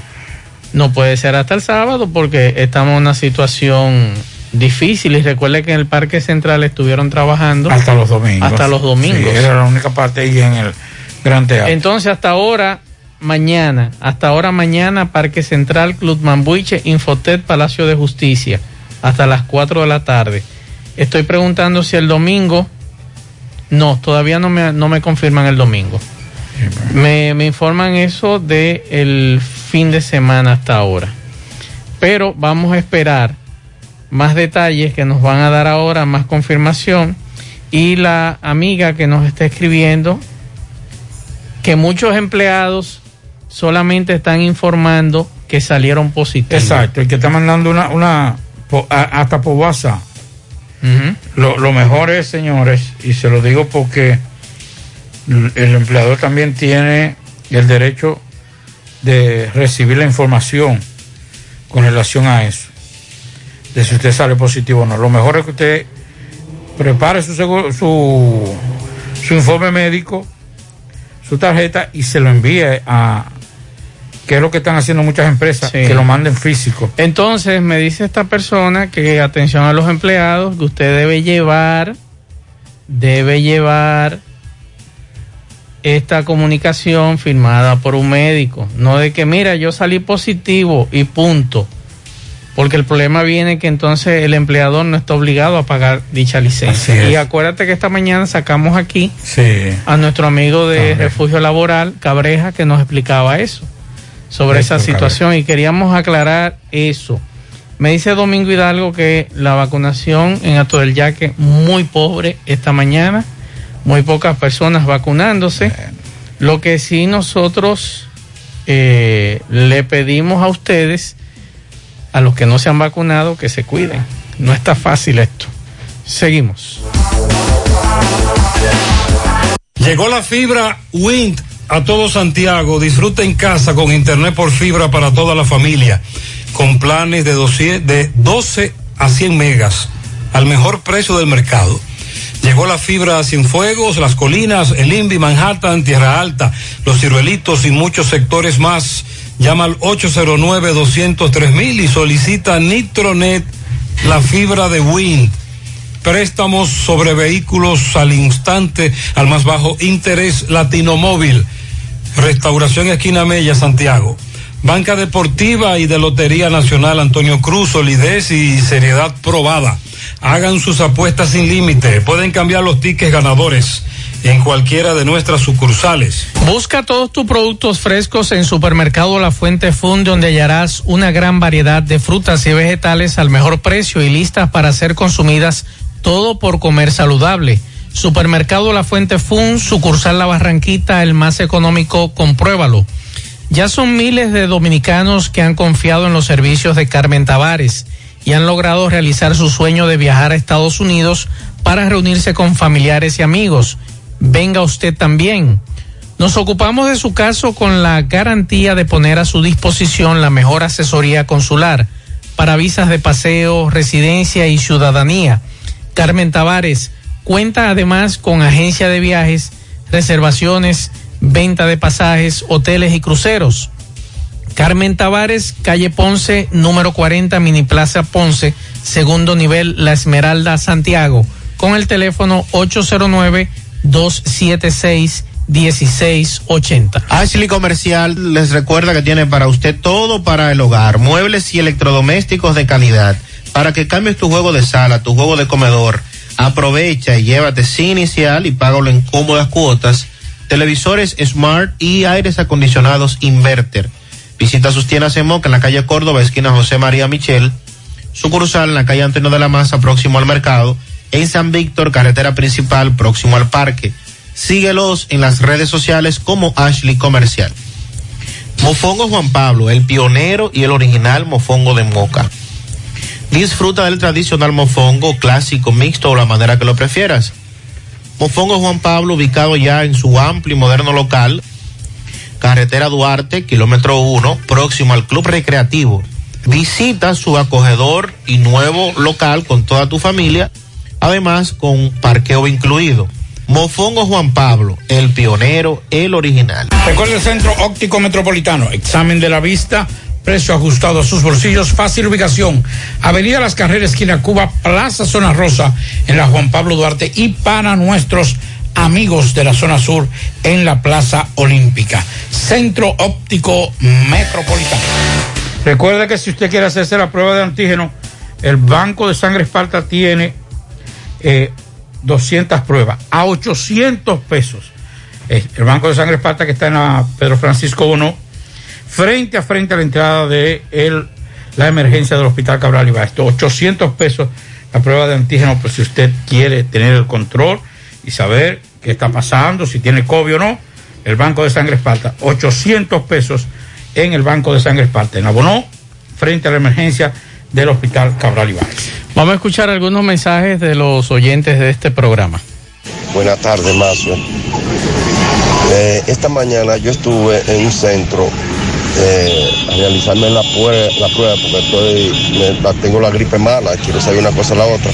No puede ser hasta el sábado porque estamos en una situación difícil y recuerde que en el Parque Central estuvieron trabajando hasta los domingos. Hasta los domingos. era la única parte ahí en el Gran Teatro. Entonces hasta ahora mañana, hasta ahora mañana, Parque Central, Club Mambuiche, Infotet, Palacio de Justicia, hasta las 4 de la tarde. Estoy preguntando si el domingo, no, todavía no me, no me confirman el domingo. Me, me informan eso de el fin de semana hasta ahora. Pero vamos a esperar más detalles que nos van a dar ahora, más confirmación. Y la amiga que nos está escribiendo, que muchos empleados solamente están informando que salieron positivos. Exacto, el que está mandando una, una hasta por WhatsApp. lo, lo mejor es, señores, y se lo digo porque el empleador también tiene el derecho de recibir la información con relación a eso, de si usted sale positivo o no. Lo mejor es que usted prepare su, seguro- su, su informe médico, su tarjeta y se lo envíe a, que es lo que están haciendo muchas empresas, Sí. que lo manden físico. Entonces me dice esta persona que atención a los empleados, que usted debe llevar, debe llevar esta comunicación firmada por un médico, no de que mira yo salí positivo y punto, porque el problema viene que entonces el empleador no está obligado a pagar dicha licencia. Y acuérdate que esta mañana sacamos aquí Sí. a nuestro amigo de refugio laboral, Cabreja, que nos explicaba eso, sobre esa situación y queríamos aclarar eso. Me dice Domingo Hidalgo que la vacunación en Ato del Yaque muy pobre esta mañana, muy pocas personas vacunándose. Lo que sí nosotros eh, le pedimos a ustedes, a los que no se han vacunado, que se cuiden. No está fácil esto. Seguimos. Llegó la fibra Wind a todo Santiago. Disfruta en casa con internet por fibra para toda la familia. Con planes de 12, de 12 a 100 megas al mejor precio del mercado. Llegó la fibra a Cienfuegos, Las Colinas, El Invi, Manhattan, Tierra Alta, Los Ciruelitos y muchos sectores más. Llama al 809-203 y solicita Nitronet, la fibra de Wind préstamos sobre vehículos al instante, al más bajo interés, Latino Móvil, Restauración Esquina Mella, Santiago. Banca Deportiva y de Lotería Nacional Antonio Cruz, solidez y seriedad probada. Hagan sus apuestas sin límite. Pueden cambiar los tickets ganadores en cualquiera de nuestras sucursales. Busca todos tus productos frescos en Supermercado La Fuente Fun, donde hallarás una gran variedad de frutas y vegetales al mejor precio y listas para ser consumidas, todo por comer saludable. Supermercado La Fuente Fun, sucursal La Barranquita, el más económico, compruébalo. Ya son miles de dominicanos que han confiado en los servicios de Carmen Tavares y han logrado realizar su sueño de viajar a Estados Unidos para reunirse con familiares y amigos. Venga usted también. Nos ocupamos de su caso con la garantía de poner a su disposición la mejor asesoría consular para visas de paseo, residencia y ciudadanía. Carmen Tavares cuenta además con agencia de viajes, reservaciones, venta de pasajes, hoteles y cruceros. Carmen Tavares, calle Ponce, número 40, Mini Plaza Ponce, segundo nivel, La Esmeralda, Santiago, con el teléfono 809-276-1680. Ashley Comercial les recuerda que tiene para usted todo para el hogar, muebles y electrodomésticos de calidad, para que cambies tu juego de sala, tu juego de comedor. Aprovecha y llévate sin inicial y págalo en cómodas cuotas. Televisores Smart y aires acondicionados Inverter. Visita sus tiendas en Moca en la calle Córdoba, esquina José María Michel. Sucursal en la calle Antonio de la Maza, próximo al mercado. En San Víctor, carretera principal, próximo al parque. Síguelos en las redes sociales como Ashley Comercial. Mofongo Juan Pablo, el pionero y el original mofongo de Moca. Disfruta del tradicional mofongo clásico, mixto o la manera que lo prefieras. Mofongo Juan Pablo, ubicado ya en su amplio y moderno local, carretera Duarte, kilómetro 1, próximo al Club Recreativo. Visita su acogedor y nuevo local con toda tu familia, además con parqueo incluido. Mofongo Juan Pablo, el pionero, el original. Recuerde el Centro Óptico Metropolitano. Examen de la vista, precio ajustado a sus bolsillos, fácil ubicación. Avenida Las Carreras, esquina Cuba, Plaza Zona Rosa, en la Juan Pablo Duarte y para nuestros amigos de la zona sur en la Plaza Olímpica. Centro Óptico Metropolitano. Recuerde que si usted quiere hacerse la prueba de antígeno, el Banco de Sangre Esparta tiene eh, 200 pruebas a 800 pesos. Eh, el Banco de Sangre Esparta que está en la Pedro Francisco Bono, frente a frente a la entrada de el, la emergencia del Hospital Cabral Ibaesto. 800 pesos la prueba de antígeno, pues si usted quiere tener el control y saber qué está pasando, si tiene COVID o no, el Banco de Sangre Esparta, 800 pesos en el Banco de Sangre Esparta, en Abonó, frente a la emergencia del Hospital Cabral Ibáñez. Vamos a escuchar algunos mensajes de los oyentes de este programa. Buenas tardes, Mazo. Eh, esta mañana yo estuve en un centro eh, a realizarme la, prueba, la prueba porque estoy, me, la, tengo la gripe mala, quiero saber una cosa o la otra.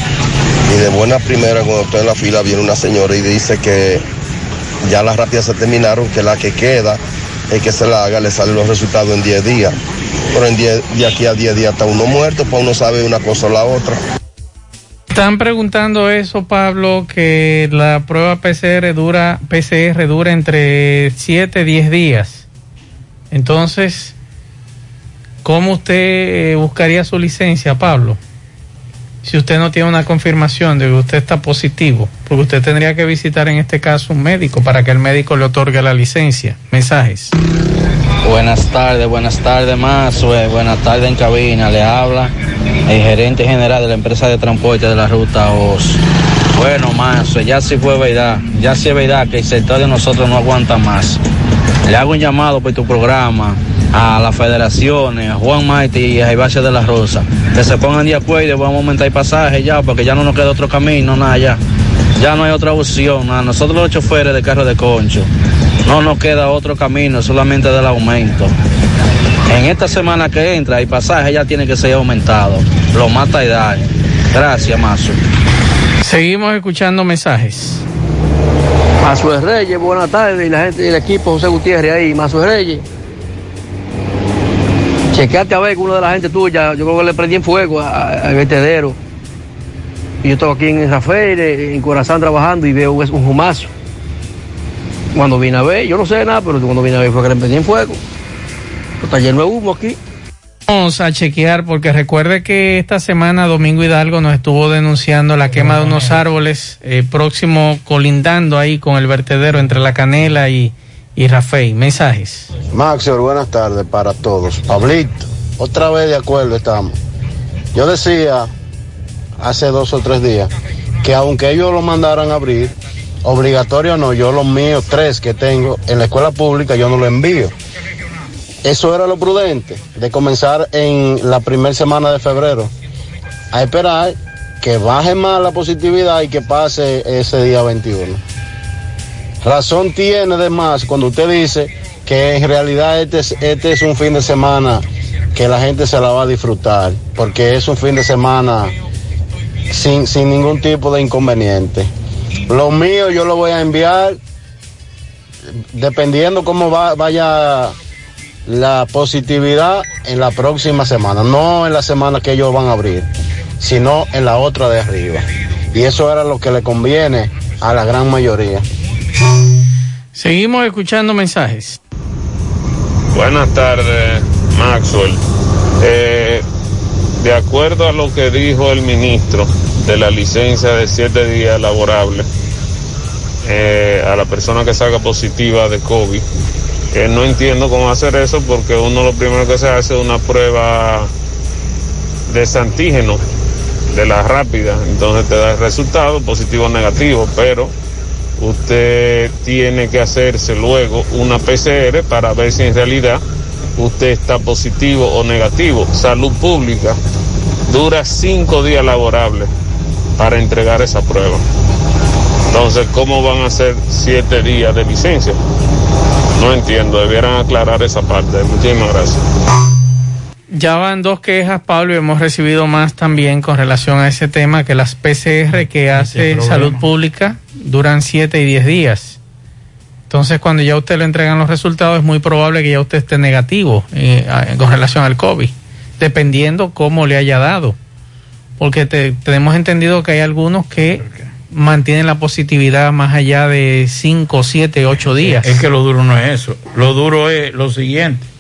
Y de buena primera, cuando estoy en la fila, viene una señora y dice que ya las rápidas se terminaron, que la que queda es que se la haga, le salen los resultados en 10 días. Pero en 10, de aquí a 10 días está uno muerto, pues uno sabe una cosa o la otra. Están preguntando eso, Pablo, que la prueba PCR dura, PCR dura entre 7 y 10 días. Entonces, ¿cómo usted buscaría su licencia, Pablo? Si usted no tiene una confirmación de que usted está positivo, porque usted tendría que visitar en este caso un médico para que el médico le otorgue la licencia. Mensajes. Buenas tardes, buenas tardes, Mazue. Buenas tardes en cabina. Le habla el gerente general de la empresa de transporte de la ruta OS. Bueno, Mazue, ya sí fue verdad. Ya sí es verdad que el sector de nosotros no aguanta más. Le hago un llamado por tu programa a las federaciones, a Juan Maite y a Ibache de la Rosa, que se pongan de acuerdo y vamos a aumentar el pasaje ya, porque ya no nos queda otro camino, nada, ya. Ya no hay otra opción, nada. Nosotros los choferes de carro de concho, no nos queda otro camino, solamente del aumento. En esta semana que entra, el pasaje ya tiene que ser aumentado. Lo mata y da. Gracias, Mazo. Seguimos escuchando mensajes. Mazue Reyes, buenas tardes, y la gente del equipo José Gutiérrez ahí, Mazue Reyes. Chequeate a ver con uno de la gente tuya, yo creo que le prendí en fuego al vertedero. Y yo estaba aquí en Rafael, en Corazán trabajando y veo un humazo. Cuando vine a ver, yo no sé nada, pero cuando vine a ver fue que le prendí en fuego. Está lleno de humo aquí. Vamos a chequear porque recuerde que esta semana Domingo Hidalgo nos estuvo denunciando la quema de unos árboles eh, próximo colindando ahí con el vertedero entre la canela y, y Rafael. Mensajes. Maxwell, buenas tardes para todos. Pablito, otra vez de acuerdo estamos. Yo decía hace dos o tres días que aunque ellos lo mandaran a abrir, obligatorio no, yo los míos tres que tengo en la escuela pública yo no lo envío. Eso era lo prudente, de comenzar en la primera semana de febrero, a esperar que baje más la positividad y que pase ese día 21. Razón tiene de más cuando usted dice que en realidad este es, este es un fin de semana que la gente se la va a disfrutar, porque es un fin de semana sin, sin ningún tipo de inconveniente. Lo mío yo lo voy a enviar dependiendo cómo va, vaya la positividad en la próxima semana, no en la semana que ellos van a abrir, sino en la otra de arriba. Y eso era lo que le conviene a la gran mayoría. Seguimos escuchando mensajes. Buenas tardes, Maxwell. Eh, de acuerdo a lo que dijo el ministro de la licencia de siete días laborables eh, a la persona que salga positiva de COVID, eh, no entiendo cómo hacer eso porque uno lo primero que se hace es una prueba de antígeno, de la rápida, entonces te da el resultado positivo o negativo, pero usted tiene que hacerse luego una PCR para ver si en realidad usted está positivo o negativo. Salud pública dura cinco días laborables para entregar esa prueba. Entonces, ¿cómo van a ser siete días de licencia? No entiendo, debieran aclarar esa parte. Muchísimas gracias. Ya van dos quejas, Pablo, y hemos recibido más también con relación a ese tema, que las PCR que hace Salud Pública duran 7 y 10 días. Entonces, cuando ya usted le entregan los resultados, es muy probable que ya usted esté negativo eh, con relación al COVID, dependiendo cómo le haya dado. Porque te, tenemos entendido que hay algunos que mantienen la positividad más allá de 5, 7, 8 días. Es que lo duro no es eso. Lo duro es lo siguiente.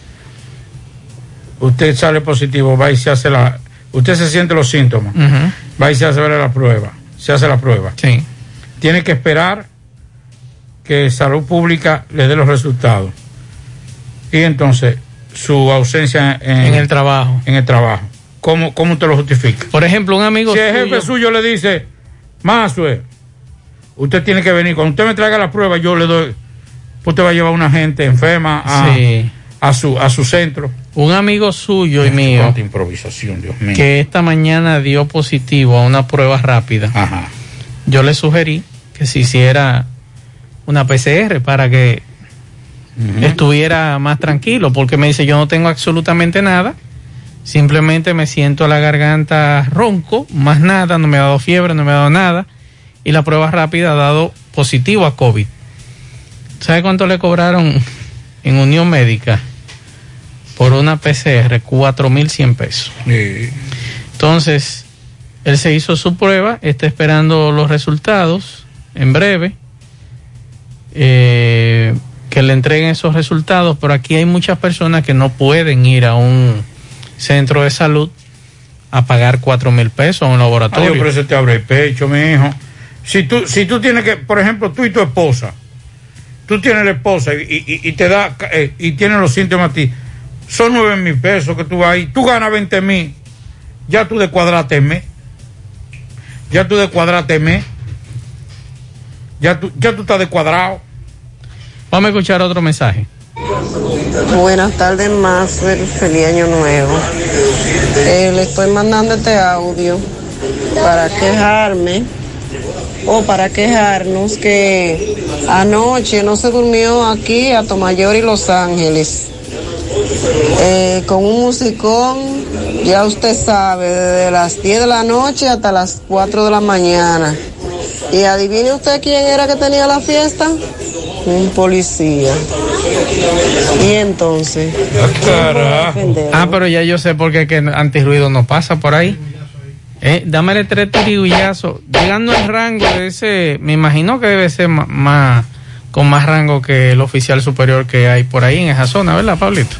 Usted sale positivo, va y se hace la... Usted se siente los síntomas. Va y se hace la prueba. Se hace la prueba. Sí. Tiene que esperar que Salud Pública le dé los resultados. Y entonces, su ausencia en, En el trabajo. En el trabajo. ¿Cómo, cómo usted lo justifica? Por ejemplo, un amigo Si el suyo- jefe suyo le dice, Mazue, usted tiene que venir. Cuando usted me traiga la prueba, yo le doy. Usted va a llevar a una gente enferma a, Sí. A, su, a su centro. Un amigo suyo y mío improvisación, Dios mío. que esta mañana dio positivo a una prueba rápida. Ajá. Yo le sugerí que se hiciera una PCR para que estuviera más tranquilo, porque me dice yo no tengo absolutamente nada, simplemente me siento la garganta ronco, más nada, no me ha dado fiebre, no me ha dado nada, y la prueba rápida ha dado positivo a COVID. ¿Sabe cuánto le cobraron en Unión Médica por una PCR? 4.100 pesos. Entonces, él se hizo su prueba, está esperando los resultados en breve, eh, que le entreguen esos resultados, pero aquí hay muchas personas que no pueden ir a un centro de salud a pagar cuatro mil pesos a un Adiós, laboratorio. pero eso te abre el pecho, mi hijo. Si tú, si tú tienes que, por ejemplo, tú y tu esposa, tú tienes la esposa y, y- y te da, eh, y tienes los síntomas a ti, son nueve mil pesos que tú vas ahí, tú ganas 20 mil, ya tú descuadraste mes, ya tú descuadraste mes, ya tú, ya tú estás descuadrado. Vamos a escuchar otro mensaje. Buenas tardes, más feliz año nuevo. Eh, le estoy mandando este audio para quejarme o para quejarnos que anoche no se durmió aquí a Tomayor y Los Ángeles. Eh, con un musicón, ya usted sabe, desde las 10 de la noche hasta las 4 de la mañana. Y adivine usted quién era que tenía la fiesta. Un policía. Y entonces. Ah, pero ya yo sé por qué que antirruido no pasa por ahí. Eh, dámele tres tirigullazos. Llegando al rango de ese, me imagino que debe ser más, con más rango que el oficial superior que hay por ahí en esa zona, ¿verdad, Pablito?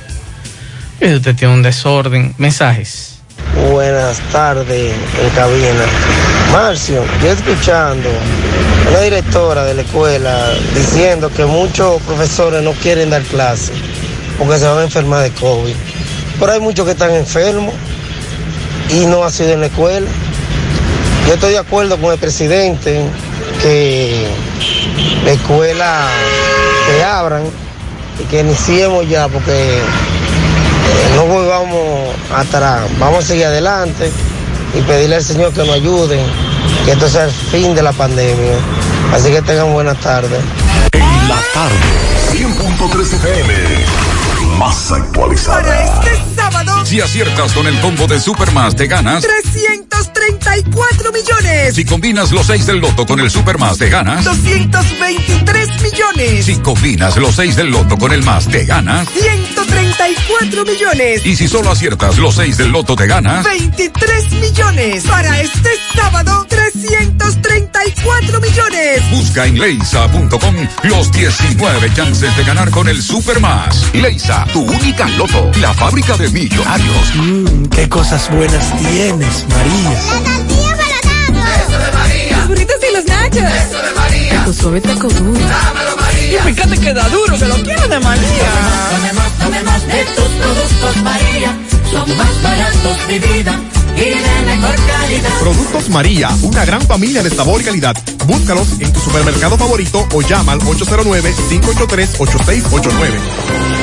Y usted tiene un desorden. Mensajes. Buenas tardes, en cabina. Marcio, yo escuchando una directora de la escuela diciendo que muchos profesores no quieren dar clases porque se van a enfermar de COVID. Pero hay muchos que están enfermos y no ha sido en la escuela. Yo estoy de acuerdo con el presidente que la escuela que abran y que iniciemos ya porque eh, no volvamos atrás, vamos a seguir adelante y pedirle al Señor que nos ayude, que esto sea el fin de la pandemia. Así que tengan buenas tardes. En la tarde, 100.3 FM. Más actualizada. este sábado, Si aciertas con el combo de Supermas, te ganas. 334 millones. Si combinas los 6 del loto con el Supermas, te ganas. 223 millones. Si combinas los 6 del loto con el más, te ganas. 134 millones. Y si solo aciertas los 6 del loto, te ganas. 23 millones. Para este sábado, 334 millones. Busca en leisa.com los 19 chances de ganar con el Supermas. Leisa, tu única loto, la fábrica de millonarios. Mmm, qué cosas buenas tienes, María. Eso de María. Los burritos y los nachos. Eso de María. Taco suave, taco duro. Dámelo, María. Y fíjate que da duro, que lo quiero de María. Tomemos, tomemos de tus productos, María. Son más baratos de vida y de mejor calidad. Productos María, una gran familia de sabor y calidad. Búscalos en tu supermercado favorito o llama al 809-583-8689.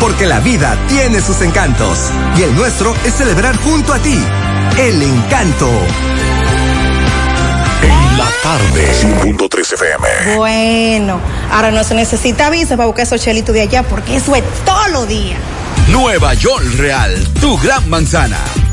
porque la vida tiene sus encantos y el nuestro es celebrar junto a ti. El encanto. En la tarde, 100.3 FM. Bueno, ahora no se necesita visa para buscar esos chelitos de allá porque eso es todo lo día. Nueva York Real, tu gran manzana.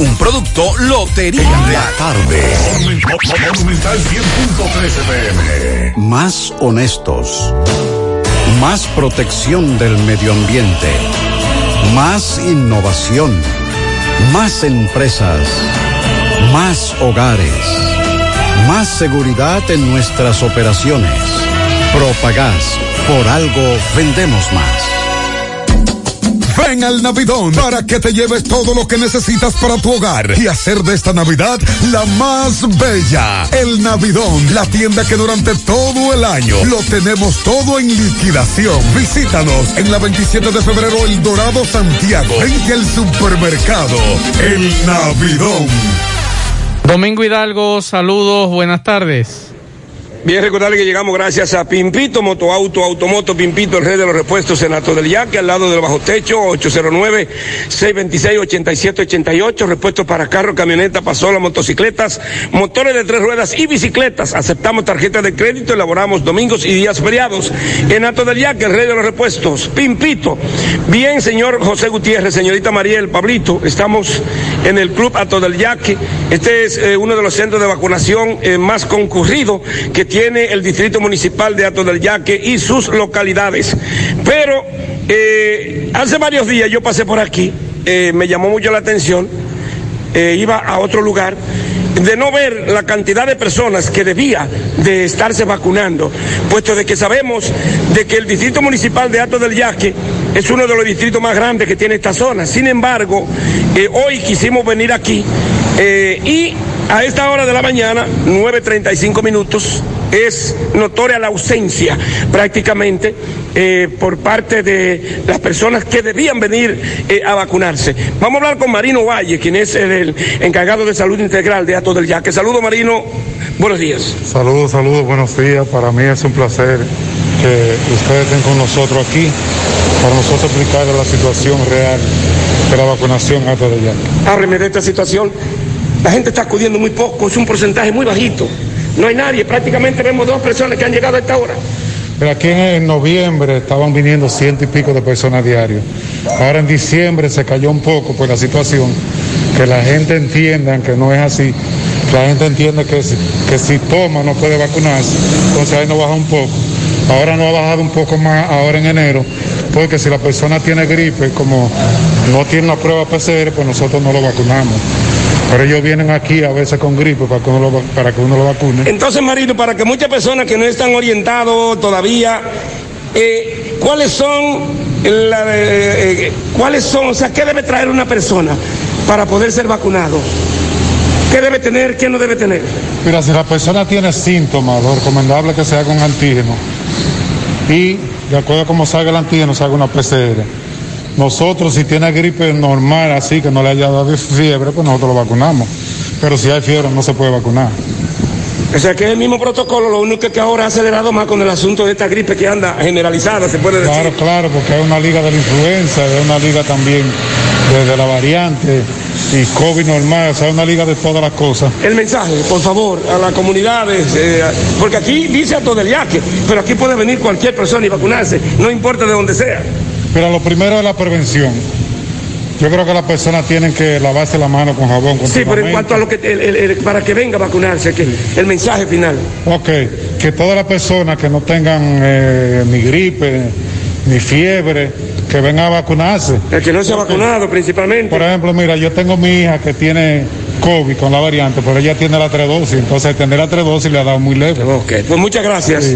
Un producto Lotería. Tarde. Monumental 100.13 FM. Más honestos. Más protección del medio ambiente. Más innovación. Más empresas. Más hogares. Más seguridad en nuestras operaciones. Propagás. Por algo vendemos más. Ven al Navidón para que te lleves todo lo que necesitas para tu hogar y hacer de esta Navidad la más bella. El Navidón, la tienda que durante todo el año lo tenemos todo en liquidación. Visítanos en la 27 de febrero El Dorado Santiago, frente al supermercado El Navidón. Domingo Hidalgo, saludos, buenas tardes. Bien, recordarle que llegamos gracias a Pimpito, Motoauto, Automoto, Pimpito, el rey de los repuestos en Alto del Yaque, al lado del bajo techo, 809-626-8788, repuestos para carro, camioneta, pasola, motocicletas, motores de tres ruedas y bicicletas. Aceptamos tarjetas de crédito, elaboramos domingos y días feriados en Alto del Yaque, el rey de los repuestos, Pimpito. Bien, señor José Gutiérrez, señorita Mariel, Pablito, estamos en el Club Alto del Yaque. Este es eh, uno de los centros de vacunación eh, más concurridos que tiene el Distrito Municipal de Ato del Yaque y sus localidades. Pero eh, hace varios días yo pasé por aquí, eh, me llamó mucho la atención, eh, iba a otro lugar, de no ver la cantidad de personas que debía de estarse vacunando, puesto de que sabemos de que el Distrito Municipal de Ato del Yaque es uno de los distritos más grandes que tiene esta zona. Sin embargo, hoy quisimos venir aquí y a esta hora de la mañana, 9.35 minutos, es notoria la ausencia prácticamente eh, por parte de las personas que debían venir eh, a vacunarse. Vamos a hablar con Marino Valle, quien es el, el encargado de salud integral de Ato del Yaque. Saludos Marino, buenos días. Saludos, saludos, buenos días. Para mí es un placer que ustedes estén con nosotros aquí para nosotros explicar la situación real de la vacunación hasta de ya. Hábleme de esta situación. La gente está acudiendo muy poco, es un porcentaje muy bajito. No hay nadie, prácticamente vemos dos personas que han llegado a esta hora. Pero aquí en, noviembre estaban viniendo ciento y pico de personas diarios. Ahora en diciembre se cayó un poco por la situación, que la gente entienda que no es así. La gente entiende que si, que si toma no puede vacunarse, entonces ahí no baja un poco. Ahora no ha bajado un poco más ahora en enero, porque si la persona tiene gripe, como no tiene una prueba PCR, pues nosotros no lo vacunamos. Pero ellos vienen aquí a veces con gripe para que uno lo, para que uno lo vacune. Entonces, Marino, para que muchas personas que no están orientados todavía, eh, ¿cuáles son, la, eh, eh, cuáles son, o sea, qué debe traer una persona para poder ser vacunado? ¿Qué debe tener, qué no debe tener? Mira, si la persona tiene síntomas, lo recomendable es que se haga un antígeno. Y de acuerdo a cómo salga el antígeno, se haga una PCR. Nosotros, si tiene gripe normal, así que no le haya dado fiebre, pues nosotros lo vacunamos. Pero si hay fiebre, no se puede vacunar. O sea, que es el mismo protocolo, lo único que ahora ha acelerado más con el asunto de esta gripe que anda generalizada, se puede decir. Claro, claro, porque hay una liga de la influenza, hay una liga también de, de la variante y COVID normal, o sea, hay una liga de todas las cosas. El mensaje, por favor, a las comunidades, eh, porque aquí dice a todo el yaque, pero aquí puede venir cualquier persona y vacunarse, no importa de dónde sea. Pero lo primero es la prevención. Yo creo que las personas tienen que lavarse la mano con jabón. Sí, pero en cuanto a lo que, el- el- el- para que venga a vacunarse, que el mensaje final. Ok, que todas las personas que no tengan eh, ni gripe, ni fiebre, que vengan a vacunarse. El que no se ha vacunado principalmente. Por ejemplo, mira, yo tengo mi hija que tiene COVID con la variante, pero ella tiene la tres dosis, entonces tener la tres dosis le ha dado muy leve. Ok, pues muchas gracias.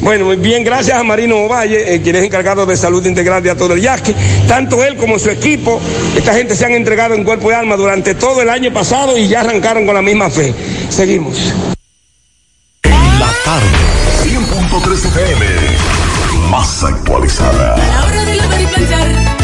Bueno, muy bien, gracias a Marino Ovalle, eh, quien es encargado de salud integral de Ato del Yasque. Tanto él como su equipo, esta gente se han entregado en cuerpo y alma durante todo el año pasado y ya arrancaron con la misma fe. Seguimos. La tarde, 100.3 FM, más actualizada. La hora de lavar y planchar,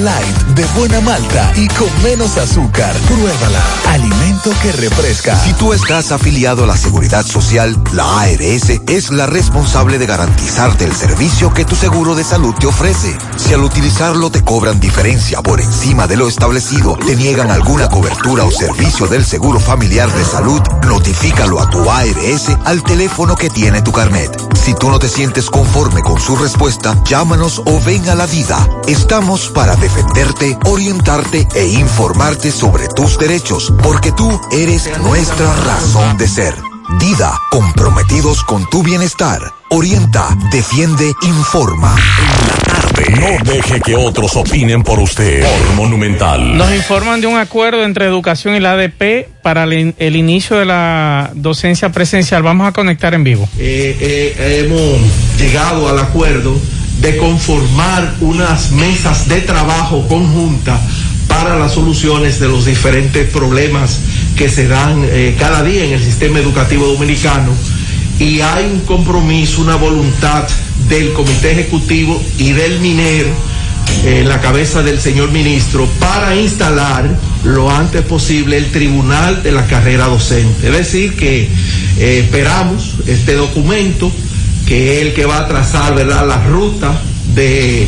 Light, de buena malta y con menos azúcar. Pruébala. Alimento que refresca. Si tú estás afiliado a la Seguridad Social, la ARS es la responsable de garantizarte el servicio que tu seguro de salud te ofrece. Si al utilizarlo te cobran diferencia por encima de lo establecido, te niegan alguna cobertura o servicio del seguro familiar de salud, notifícalo a tu ARS al teléfono que tiene tu carnet. Si tú no te sientes conforme con su respuesta, llámanos o ven a la vida. Estamos para defenderte, orientarte e informarte sobre tus derechos, porque tú eres nuestra razón de ser. Dida, comprometidos con tu bienestar. Orienta, defiende, informa. No deje que otros opinen por usted. Por Monumental. Nos informan de un acuerdo entre Educación y la ADP para el inicio de la docencia presencial. Vamos a conectar en vivo. eh, eh, hemos llegado al acuerdo de conformar unas mesas de trabajo conjuntas para las soluciones de los diferentes problemas que se dan eh, cada día en el sistema educativo dominicano y hay un compromiso, una voluntad del Comité Ejecutivo y del MINER eh, en la cabeza del señor ministro para instalar lo antes posible el Tribunal de la Carrera Docente. Es decir, que eh, esperamos este documento que es el que va a trazar ¿verdad? la ruta de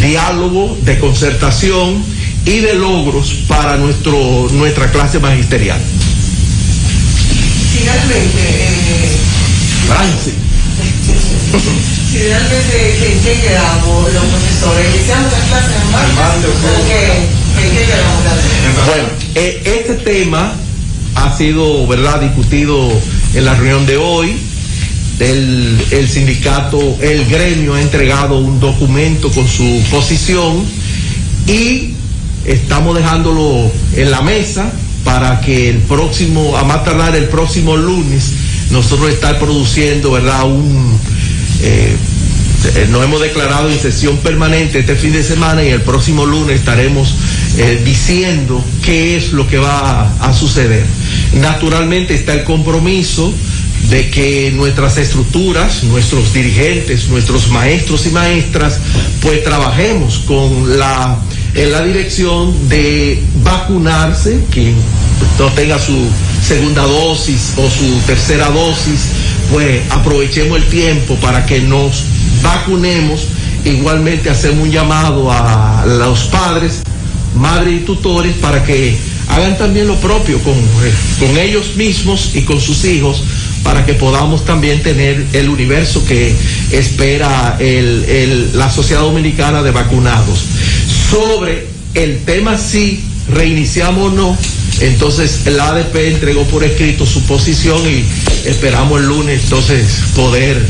diálogo, de concertación y de logros para nuestro, nuestra clase magisterial. Finalmente, eh, finalmente, ¿en qué quedamos los profesores? ¿Iniciamos las clases. ¿En qué quedamos? Bueno, eh, este tema ha sido, ¿verdad?, discutido en la reunión de hoy. El, el sindicato, el gremio ha entregado un documento con su posición y estamos dejándolo en la mesa para que el próximo, a más tardar el próximo lunes, nosotros estar produciendo, ¿verdad?, un... eh, nos hemos declarado en sesión permanente este fin de semana y el próximo lunes estaremos eh, diciendo qué es lo que va a suceder. Naturalmente está el compromiso de que nuestras estructuras, nuestros dirigentes, nuestros maestros y maestras, pues trabajemos con la, en la dirección de vacunarse, quien no tenga su segunda dosis o su tercera dosis, pues aprovechemos el tiempo para que nos vacunemos. Igualmente hacemos un llamado a los padres, madres y tutores para que hagan también lo propio con, eh, con ellos mismos y con sus hijos para que podamos también tener el universo que espera la sociedad dominicana de vacunados. Sobre el tema si reiniciamos o no, entonces el ADP entregó por escrito su posición y esperamos el lunes entonces poder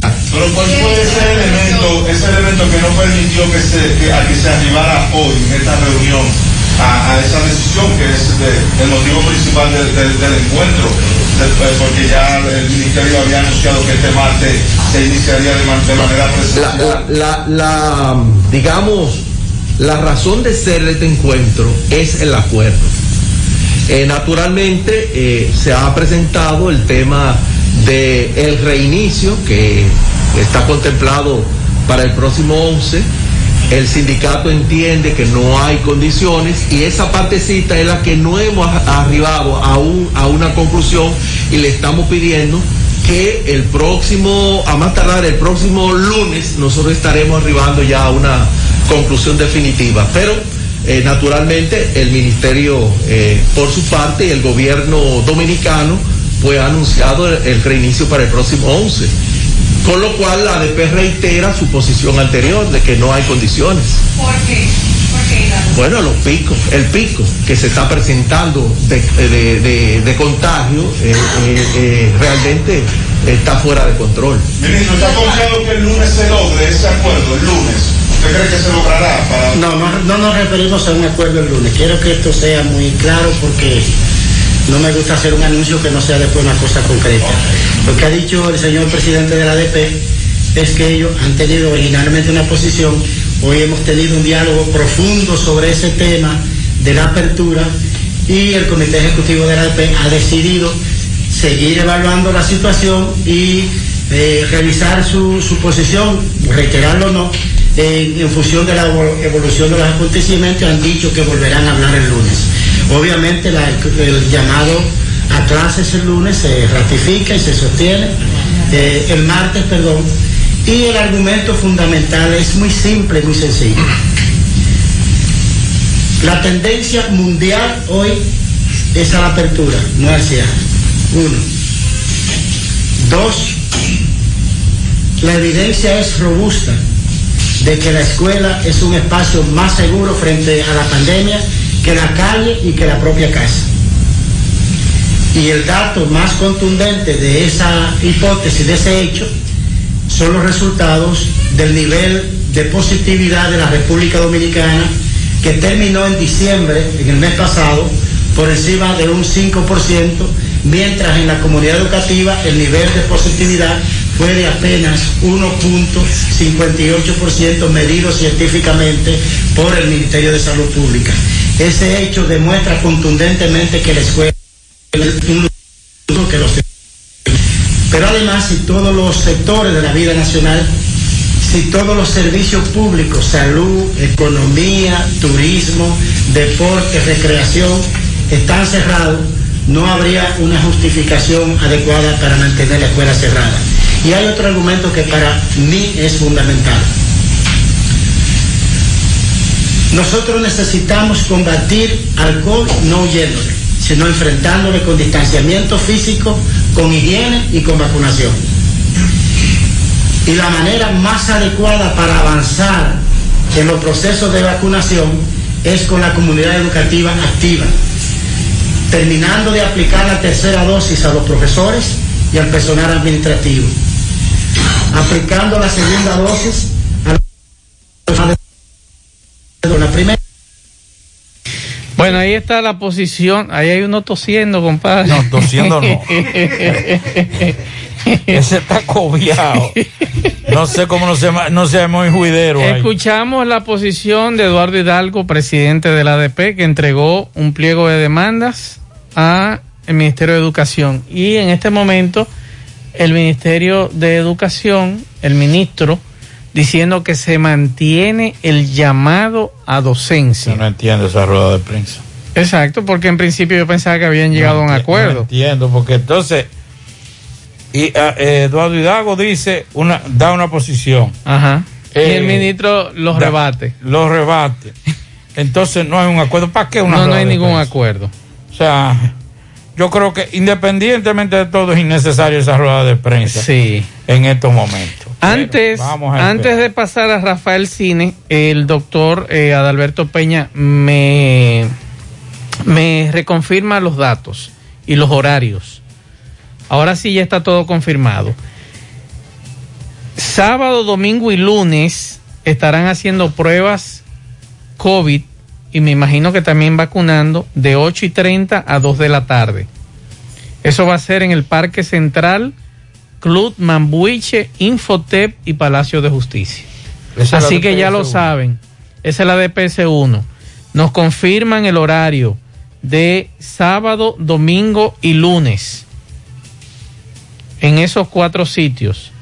Pero ¿cuál fue ese elemento, ese elemento que no permitió que se, que, se arribara hoy en esta reunión a, esa decisión que es el motivo principal de- de- del encuentro? Después, porque ya el ministerio había anunciado que este martes se iniciaría de, man- de manera presencial. la, la, la, digamos, la razón de ser de este encuentro es el acuerdo. Eh, naturalmente eh, se ha presentado el tema de el reinicio que está contemplado para el próximo 11. El sindicato entiende que no hay condiciones y esa partecita es la que no hemos arribado a, a una conclusión y le estamos pidiendo que el próximo, a más tardar el próximo lunes, nosotros estaremos arribando ya a una conclusión definitiva. Pero eh, naturalmente el ministerio, eh, por su parte, y el gobierno dominicano, pues ha anunciado el, el reinicio para el próximo 11. Con lo cual la ADP reitera su posición anterior de que no hay condiciones. ¿Por qué? ¿Por qué, Hidalgo? Bueno, los picos, el pico que se está presentando de, de- de- de contagio eh, eh, eh, realmente está fuera de control. Ministro, ¿está confiado que el lunes se logre ese acuerdo? El lunes. ¿Usted cree que se logrará? Para... No, no, no nos referimos a un acuerdo el lunes. Quiero que esto sea muy claro porque no me gusta hacer un anuncio que no sea después una cosa concreta. Lo que ha dicho el señor presidente de la ADP es que ellos han tenido originalmente una posición, hoy hemos tenido un diálogo profundo sobre ese tema de la apertura y el comité ejecutivo de la ADP ha decidido seguir evaluando la situación y eh, revisar su, su posición, reiterarlo o no, en, función de la evo- evolución de los acontecimientos, han dicho que volverán a hablar el lunes. Obviamente el llamado a clases el lunes se ratifica y se sostiene, eh, el martes, perdón, y el argumento fundamental es muy simple, muy sencillo. La tendencia mundial hoy es a la apertura, no al cierre. Uno. Dos, la evidencia es robusta de que la escuela es un espacio más seguro frente a la pandemia que la calle y que la propia casa. Y el dato más contundente de esa hipótesis, de ese hecho, son los resultados del nivel de positividad de la República Dominicana que terminó en diciembre, en el mes pasado, por encima de un 5%, mientras en la comunidad educativa el nivel de positividad fue de apenas 1.58% medido científicamente por el Ministerio de Salud Pública. Ese hecho demuestra contundentemente que la escuela es un lugar que los pero además, si todos los sectores de la vida nacional, si todos los servicios públicos, salud, economía, turismo, deporte, recreación, están cerrados, no habría una justificación adecuada para mantener la escuela cerrada. Y hay otro argumento que para mí es fundamental. Nosotros necesitamos combatir al COVID no huyéndole, sino enfrentándole con distanciamiento físico, con higiene y con vacunación. Y la manera más adecuada para avanzar en los procesos de vacunación es con la comunidad educativa activa, terminando de aplicar la tercera dosis a los profesores y al personal administrativo, aplicando la segunda dosis la primera. Bueno, ahí está la posición. Ahí hay uno tosiendo, compadre. No, tosiendo no. Ese está cobiado. No sé cómo no se, no se muy juidero ahí. Escuchamos la posición de Eduardo Hidalgo, presidente de la ADP, que entregó un pliego de demandas a el Ministerio de Educación. Y en este momento, el Ministerio de Educación, el ministro, diciendo que se mantiene el llamado a docencia. Yo no entiendo esa rueda de prensa. Exacto, porque en principio yo pensaba que habían llegado a un No acuerdo. entiendo, porque entonces y eh, Eduardo Hidalgo dice una da una posición. Ajá. y Eh, el ministro los da- rebate. Los rebate. Entonces no hay un acuerdo. ¿Para qué una No, no hay ningún prensa? acuerdo. O sea, yo creo que independientemente de todo es innecesario esa rueda de prensa. Sí. En estos momentos. Antes, antes de pasar a Rafael Cine, el doctor eh, Adalberto Peña me, me reconfirma los datos y los horarios. Ahora sí ya está todo confirmado. Sábado, domingo y lunes estarán haciendo pruebas COVID y me imagino que también vacunando de 8 y 30 a 2 de la tarde. Eso va a ser en el Parque Central, Club Mambuiche, Infotep y Palacio de Justicia. Esa Así que ya lo PS1. saben. Esa es la de PS1. Nos confirman el horario de sábado, domingo y lunes. en esos cuatro sitios.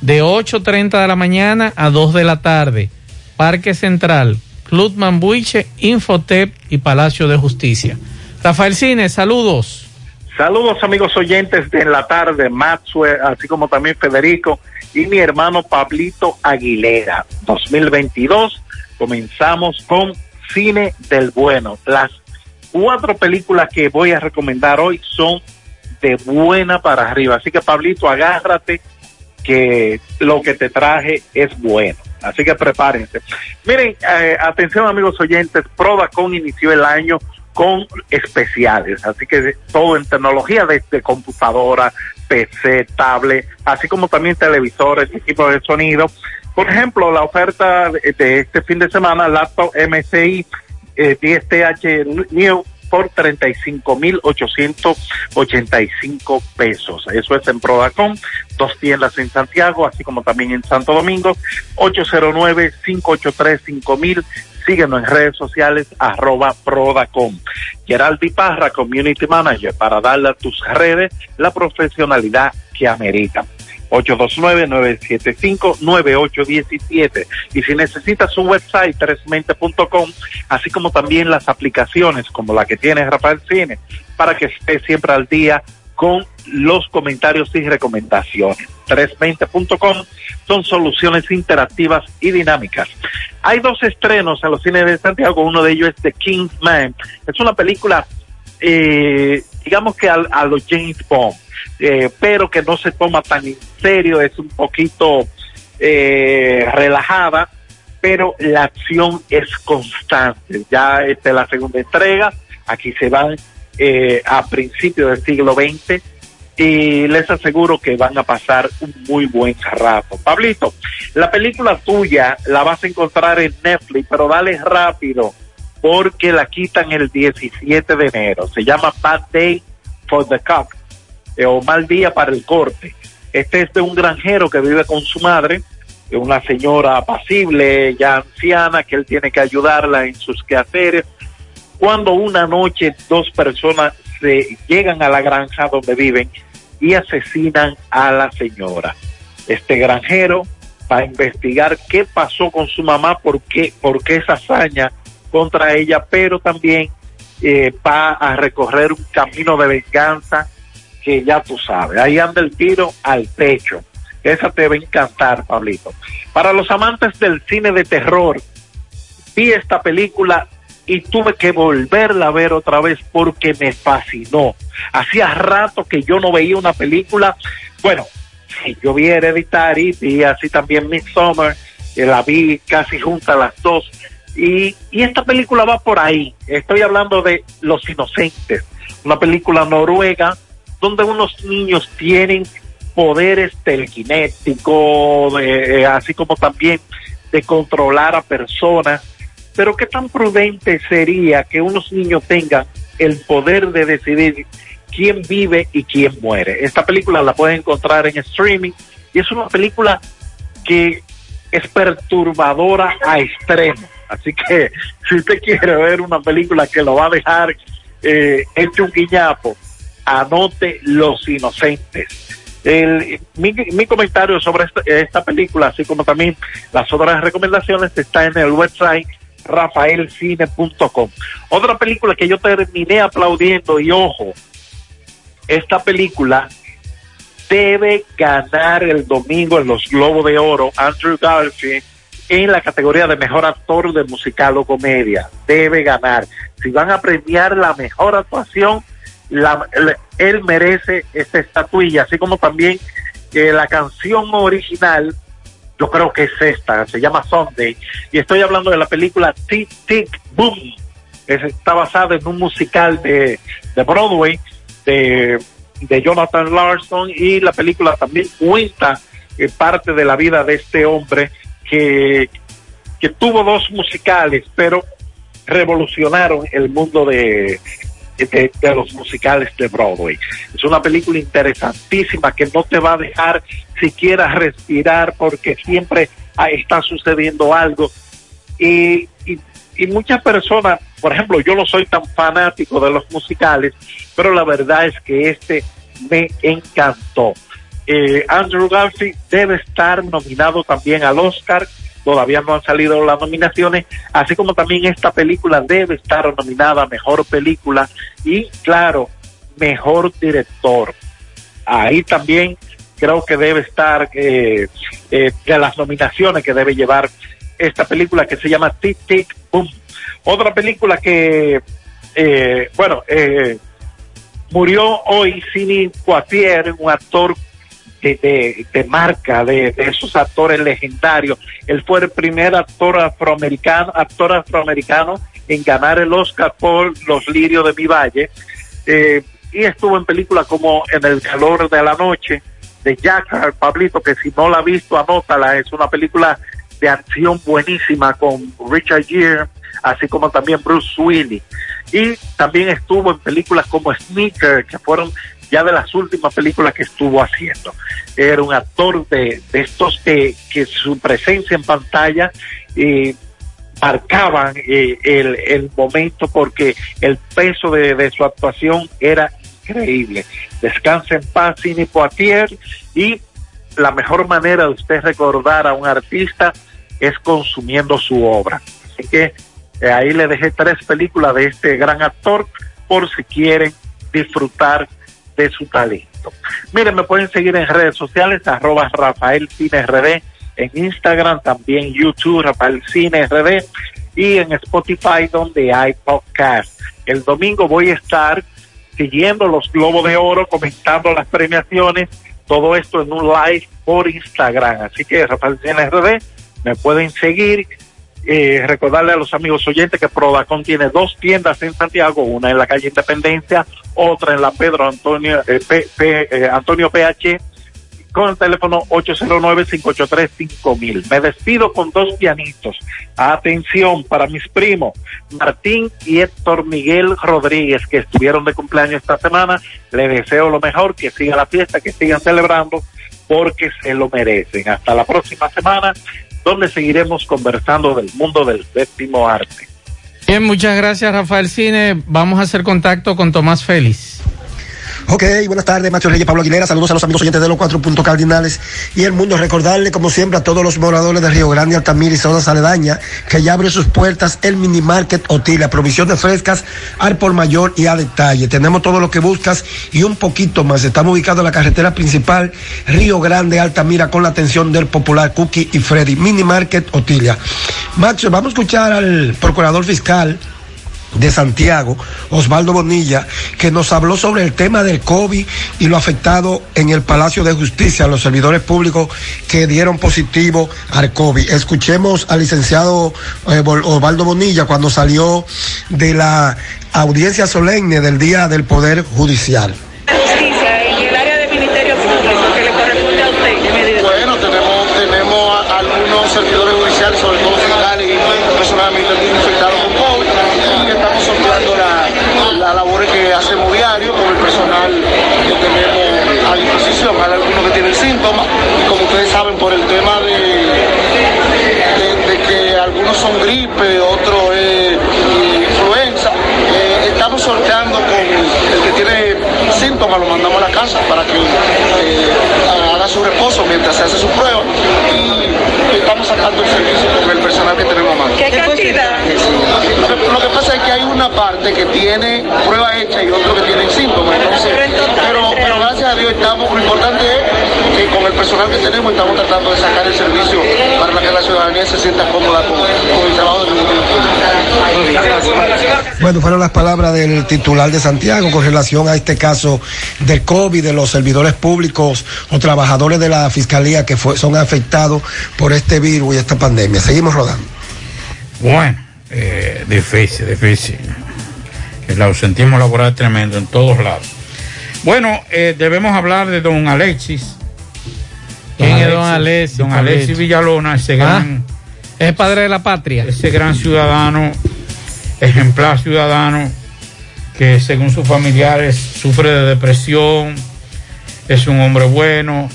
De 8.30 de la mañana a 2 de la tarde. Parque Central, Club Mambuiche, Infotep y Palacio de Justicia. Rafael Cine, saludos. Saludos amigos oyentes de En la tarde, Maxwell, así como también Federico y mi hermano Pablito Aguilera. 2022 comenzamos con Cine del Bueno. Las cuatro películas que voy a recomendar hoy son de buena para arriba. Así que Pablito, agárrate que lo que te traje es bueno. Así que prepárense. Miren, eh, atención amigos oyentes, Prodacon inició el año con especiales, así que todo en tecnología desde computadora, PC, tablet, así como también televisores, equipos de sonido. Por ejemplo, la oferta de, este fin de semana, laptop MSI eh, 10TH New por 35.885 pesos. Eso es en Prodacom, dos tiendas en Santiago, así como también en Santo Domingo, 809-583-5000. Síguenos en redes sociales, arroba Prodacom. Geraldi Parra, Community Manager, para darle a tus redes la profesionalidad que amerita. 829-975-9817. Y si necesitas un website, 3mente.com, así como también las aplicaciones como la que tiene Rafael Cine, para que estés siempre al día con los comentarios y recomendaciones. 320.com son soluciones interactivas y dinámicas. Hay dos estrenos en los cines de Santiago, uno de ellos es The Kingsman. Es una película, eh, digamos que a, a los James Bond, eh, pero que no se toma tan en serio, es un poquito eh, relajada, pero la acción es constante. Ya esta es la segunda entrega, aquí se van eh, a principios del siglo XX y les aseguro que van a pasar un muy buen rato. Pablito, la película tuya la vas a encontrar en Netflix, pero dale rápido porque la quitan el 17 de enero. Se llama Bad Day for the eh, o Mal Día para el Corte. Este es de un granjero que vive con su madre, eh, una señora apacible, ya anciana, que él tiene que ayudarla en sus quehaceres. Cuando una noche dos personas se llegan a la granja donde viven y asesinan a la señora. Este granjero va a investigar qué pasó con su mamá, por qué, por qué esa hazaña contra ella, pero también eh, va a recorrer un camino de venganza que ya tú sabes. Ahí anda el tiro al pecho. Esa te va a encantar, Pablito. Para los amantes del cine de terror, vi esta película y tuve que volverla a ver otra vez porque me fascinó. Hacía rato que yo no veía una película. Bueno, sí, yo vi Hereditary, vi así también Midsommar, eh, la vi casi juntas las dos. Y, y esta película va por ahí. Estoy hablando de Los Inocentes, una película noruega donde unos niños tienen poderes telequinéticos, eh, así como también de controlar a personas. Pero qué tan prudente sería que unos niños tengan el poder de decidir quién vive y quién muere. Esta película la pueden encontrar en streaming y es una película que es perturbadora a extremo. Así que si usted quiere ver una película que lo va a dejar eh, hecho un guiñapo, anote Los Inocentes. Mi comentario sobre esta, esta película, así como también las otras recomendaciones, está en el website rafaelcine.com. Otra película que yo terminé aplaudiendo y ojo, esta película debe ganar el domingo en los Globos de Oro Andrew Garfield en la categoría de mejor actor de musical o comedia. Debe ganar. Si van a premiar la mejor actuación, la, él merece esta estatuilla, así como también la canción original, yo creo que es esta, se llama Sunday, y estoy hablando de la película Tic Tic Boom, está basada en un musical de, Broadway de, de Jonathan Larson, y la película también cuenta eh, parte de la vida de este hombre que, que tuvo dos musicales, pero revolucionaron el mundo de, de, los musicales de Broadway. Es una película interesantísima que no te va a dejar siquiera respirar porque siempre está sucediendo algo. Y, y muchas personas, por ejemplo, yo no soy tan fanático de los musicales, pero la verdad es que este me encantó. Eh, Andrew Garfield debe estar nominado también al Oscar. Todavía no han salido las nominaciones, así como también esta película debe estar nominada a mejor película y, claro, mejor director. Ahí también creo que debe estar eh, eh, de las nominaciones que debe llevar esta película que se llama Tic Tic Boom. Otra película que, eh, bueno, eh, murió hoy Sidney Poitier, un actor de, de- marca, de, de esos actores legendarios. Él fue el primer actor afroamericano, actor afroamericano en ganar el Oscar por Los Lirios de mi Valle. Eh, y estuvo en películas como En el calor de la noche, de Jack Pablito, que si no la ha visto, anótala. Es una película de acción buenísima con Richard Gere, así como también Bruce Willis. Y también estuvo en películas como Sneaker, que fueron ya de las últimas películas que estuvo haciendo. Era un actor de, de estos que, que su presencia en pantalla eh, marcaban eh, el, el momento porque el peso de, de su actuación era increíble. Descansa en paz, Sidney Poitier, y la mejor manera de usted recordar a un artista es consumiendo su obra. Así que eh, ahí le dejé tres películas de este gran actor por si quieren disfrutar de su talento. Miren, me pueden seguir en redes sociales, arroba Rafael Cine RD, en Instagram, también YouTube, Rafael Cine RD, y en Spotify, donde hay podcast. El domingo voy a estar siguiendo los Globos de Oro, comentando las premiaciones, todo esto en un live por Instagram. Así que Rafael Cine RD, me pueden seguir. Eh, recordarle a los amigos oyentes que Prodacon tiene dos tiendas en Santiago, una en la calle Independencia, otra en la Pedro Antonio, eh, P- P- eh, Antonio PH, con el teléfono 809-583-5000. Me despido con dos pianitos. Atención para mis primos, Martín y Héctor Miguel Rodríguez, que estuvieron de cumpleaños esta semana. Les deseo lo mejor, que sigan la fiesta, que sigan celebrando, porque se lo merecen. Hasta la próxima semana, donde seguiremos conversando del mundo del séptimo arte. Bien, muchas gracias Rafael Cine. Vamos a hacer contacto con Tomás Félix. Ok, buenas tardes, Macho Reyes, Pablo Aguilera, saludos a los amigos oyentes de los cuatro puntos cardinales y el mundo. Recordarle, como siempre, a todos los moradores de Río Grande, Altamira y zonas aledañas, que ya abre sus puertas el mini market Otila, provisión de frescas al por mayor y a detalle. Tenemos todo lo que buscas y un poquito más. Estamos ubicados en la carretera principal, Río Grande, Altamira, con la atención del popular Cookie y Freddy. Mini market Otilia. Macho, vamos a escuchar al procurador fiscal de Santiago, Osvaldo Bonilla, que nos habló sobre el tema del COVID y lo afectado en el Palacio de Justicia, los servidores públicos que dieron positivo al COVID. Escuchemos al licenciado eh, Osvaldo Bonilla cuando salió de la audiencia solemne del Día del Poder Judicial. justicia en el área del Ministerio Público que le corresponde a usted? Bueno, tenemos, tenemos a- algunos servidores judiciales, sobre todo fiscales y personal administrativo infectados con COVID, y estamos sorteando la, la labores que hacemos diario con el personal que tenemos a disposición. Hay algunos que tienen síntomas, y como ustedes saben, por el tema de, de- de que algunos son gripe, otros es influenza, eh, estamos sorteando con el que tiene síntomas, para que eh, haga su reposo mientras se hace su prueba y estamos sacando el servicio con el personal que tenemos más. ¿Qué cantidad? Lo que, lo que pasa es que hay una parte que tiene prueba hecha y otro que tiene síntomas, entonces, pero, pero gracias a Dios estamos, lo importante es que con el personal que tenemos estamos tratando de sacar el servicio para que la ciudadanía se sienta cómoda con, con el trabajo del Público. Bueno, fueron las palabras del titular de Santiago con relación a este caso del COVID, de los servidores públicos o trabajadores de la fiscalía que fue- son afectados por este virus y esta pandemia. Seguimos rodando. Bueno, eh, difícil, difícil. El ausentismo laboral tremendo en todos lados. Bueno, eh, debemos hablar de don Alexis. ¿Quién es don Alexis, Don? Alexis Villalona, ese Ah, gran, Es padre de la patria. ese gran ciudadano, ejemplar ciudadano, que según sus familiares sufre de depresión, es un hombre bueno,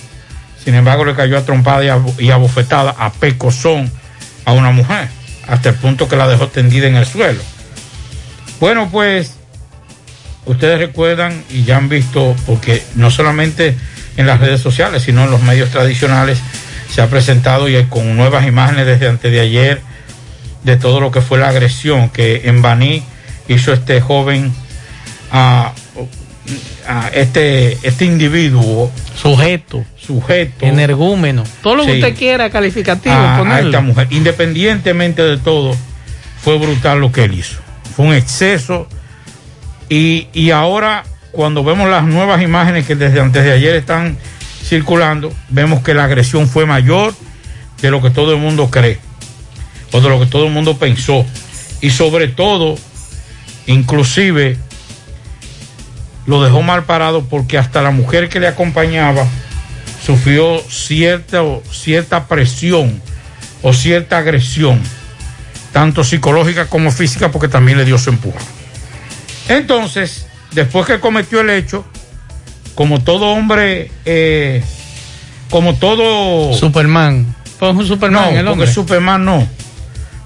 sin embargo le cayó a trompada y a, y a bofetada, a pecozón a una mujer, hasta el punto que la dejó tendida en el suelo. Bueno, pues ustedes recuerdan y ya han visto, porque no solamente en las redes sociales, sino en los medios tradicionales. Se ha presentado y con nuevas imágenes desde antes de ayer de todo lo que fue la agresión que en Baní hizo este joven a, a este, este individuo. Sujeto. Sujeto. Energúmeno. Todo lo que usted quiera calificativo, a, esta mujer. Independientemente de todo, fue brutal lo que él hizo. Fue un exceso. Y, y ahora, cuando vemos las nuevas imágenes que desde antes de ayer están circulando, vemos que la agresión fue mayor de lo que todo el mundo cree, o de lo que todo el mundo pensó. Y sobre todo, inclusive, lo dejó mal parado porque hasta la mujer que le acompañaba sufrió cierta, cierta presión o cierta agresión, tanto psicológica como física, porque también le dio su empujón. Entonces, después que cometió el hecho, como todo hombre, eh, como todo... Superman. Fue un Superman no, el porque. Superman no.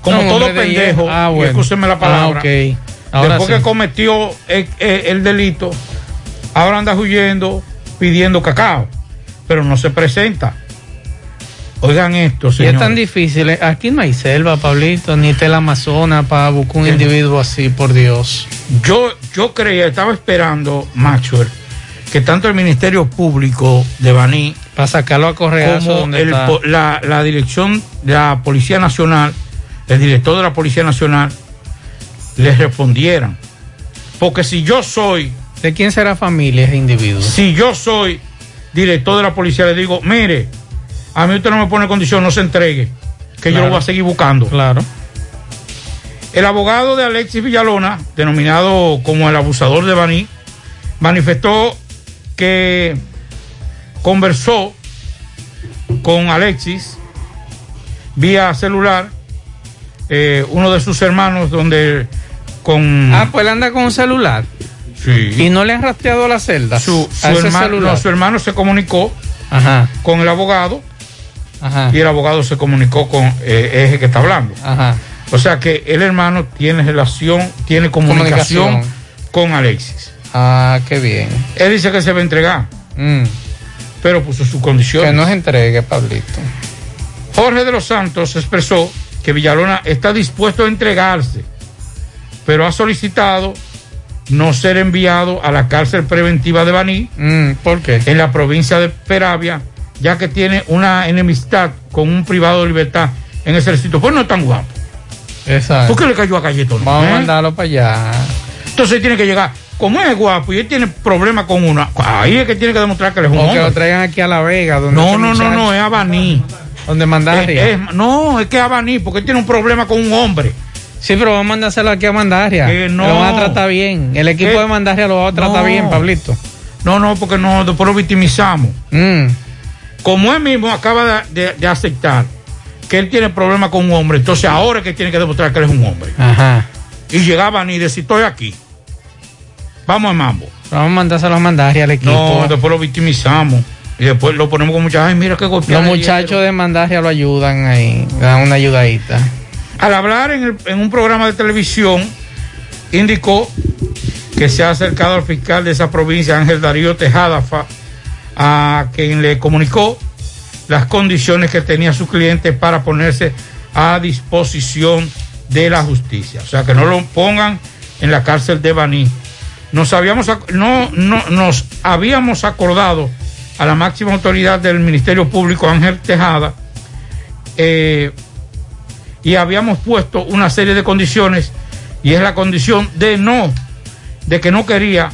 Como No, todo pendejo. Ah, bueno. escúcheme la palabra, Ah, ok. Ahora después sí. que cometió el, el- el delito, ahora anda huyendo pidiendo cacao, pero no se presenta. Oigan esto, Y es señor. tan difícil. eh, Aquí no hay selva, Pablito, ni tela amazona para buscar un individuo así, por Dios. Yo, yo creía, estaba esperando, Maxwell, que tanto el Ministerio Público de Baní Para sacarlo a correazo como el la, la dirección de la Policía Nacional, el director de la Policía Nacional, les respondieran. Porque si yo soy... ¿De quién será familia ese individuo? Si yo soy director de la policía, le digo, mire, a mí usted no me pone condición, no se entregue, que yo lo voy a seguir buscando. Claro. El abogado de Alexis Villalona, denominado como el abusador de Baní, manifestó que conversó con Alexis vía celular, eh, uno de sus hermanos, donde con... Ah, pues él anda con un celular. Sí. Y no le han rastreado la celda. su, su hermano, no, su hermano se comunicó Ajá. con el abogado Ajá. y el abogado se comunicó con eh, ese que está hablando. Ajá. O sea que el hermano tiene relación, tiene comunicación, Comunicación. con Alexis. Ah, qué bien. Él dice que se va a entregar, Mm. pero puso sus condiciones. Que no se entregue, Pablito. Jorge de los Santos expresó que Villalona está dispuesto a entregarse, pero ha solicitado no ser enviado a la cárcel preventiva de Baní Mm, ¿Por qué? en la provincia de Peravia, ya que tiene una enemistad con un privado de libertad en ese sitio. Pues no es tan guapo. Exacto. ¿Por qué le cayó a Galletón? Vamos a ¿Eh? mandarlo para allá. Entonces tiene que llegar. Como es guapo y él tiene problemas con una, ahí es que tiene que demostrar que él es un O que lo hombre. traigan aquí a La Vega. Donde No, no, no, no, es Abaní. Donde Mandaria. Es- es- no, es que es Abaní, porque él tiene un problema con un hombre. Sí, pero vamos a mandárselo aquí a Mandaria. Que no. Lo van a tratar bien. El equipo ¿Qué? de Mandaria lo va a tratar No. bien, Pablito. No, no, porque no, después lo victimizamos. Mm. Como él mismo acaba de, de- de aceptar que él tiene problemas con un hombre, entonces ahora es que tiene que demostrar que él es un hombre. Ajá. Y llegaban y decir, estoy aquí. Vamos a mambo. Vamos a mandárselo a Mandaria al equipo. No, después lo victimizamos. Y después lo ponemos con muchas, ay, mira qué golpeada. Los ayer". muchachos de Mandaria lo ayudan ahí. le Dan una ayudadita. Al hablar en, un programa de televisión, indicó que se ha acercado al fiscal de esa provincia, Ángel Darío Tejada, a quien le comunicó las condiciones que tenía su cliente para ponerse a disposición de la justicia. O sea, que no lo pongan en la cárcel de Baní. Nos habíamos, no, nos habíamos acordado a la máxima autoridad del Ministerio Público, Ángel Tejada, eh, y habíamos puesto una serie de condiciones y es la condición de no, de que no quería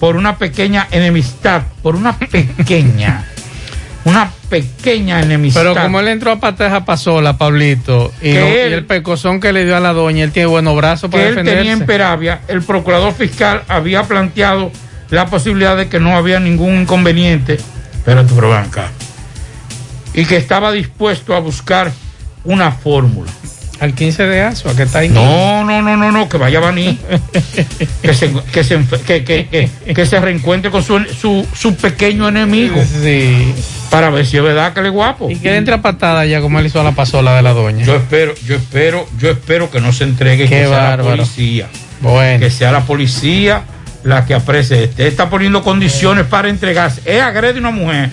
por una pequeña enemistad, por una pequeña, una pequeña enemistad. Pero como él entró a pateja pasola, Pablito, y, el pecozón que le dio a la doña, él tiene buenos brazos para que él tenía en Peravia, el procurador fiscal había planteado la posibilidad de que no había ningún inconveniente, pero tu acá, y que estaba dispuesto a buscar una fórmula. Al 15 de Asua, que está ahí. No, no, no, no, no, que vaya a Baní. que, se, que, se, que, que, se reencuentre con su, su, su pequeño enemigo. Sí. Para ver si es verdad que él es guapo. Y que entre a patada ya como él hizo a la pasola de la doña. Yo espero, yo espero, yo espero que no se entregue, Qué que sea la policía. Bueno. Que sea la policía la que aprecia este. Está poniendo condiciones para entregarse. Él agrede a una mujer,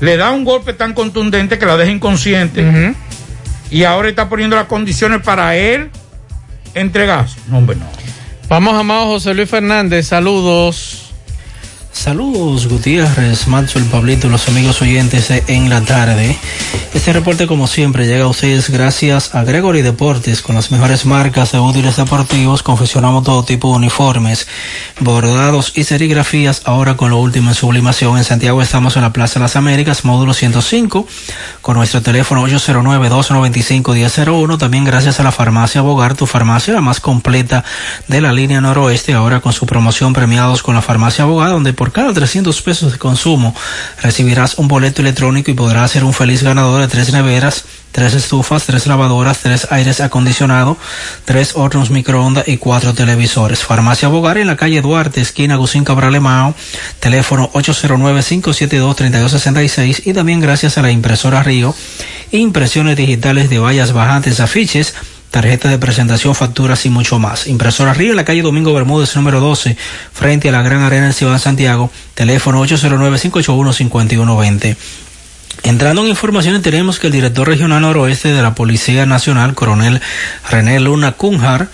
le da un golpe tan contundente que la deja inconsciente. Y ahora está poniendo las condiciones para él entregarse. No, hombre, no. Vamos, amado José Luis Fernández, saludos. Saludos Gutiérrez, el Pablito, los amigos oyentes en la tarde. Este reporte como siempre llega a ustedes gracias a Gregory Deportes con las mejores marcas de útiles deportivos. Confeccionamos todo tipo de uniformes, bordados y serigrafías. Ahora con lo último en sublimación. En Santiago estamos en la Plaza de las Américas, módulo 105, con nuestro teléfono 809-295-1001. También gracias a la farmacia Bogar, tu farmacia la más completa de la línea noroeste. Ahora con su promoción premiados con la farmacia Bogar, donde por cada 300 pesos de consumo recibirás un boleto electrónico y podrás ser un feliz ganador de tres neveras, tres estufas, tres lavadoras, tres aires acondicionados, tres hornos microondas y cuatro televisores. Farmacia Bogar en la calle Duarte, esquina Agustín Cabral Emao, teléfono 809-572-3266 y también gracias a la impresora Río, impresiones digitales de vallas bajantes, afiches, tarjetas de presentación, facturas y mucho más. Impresora Río en la calle Domingo Bermúdez, número 12, frente a la Gran Arena de Ciudad de Santiago, teléfono 809-581-5120. Entrando en informaciones, tenemos que el director regional noroeste de la Policía Nacional, coronel René Luna Cunjar,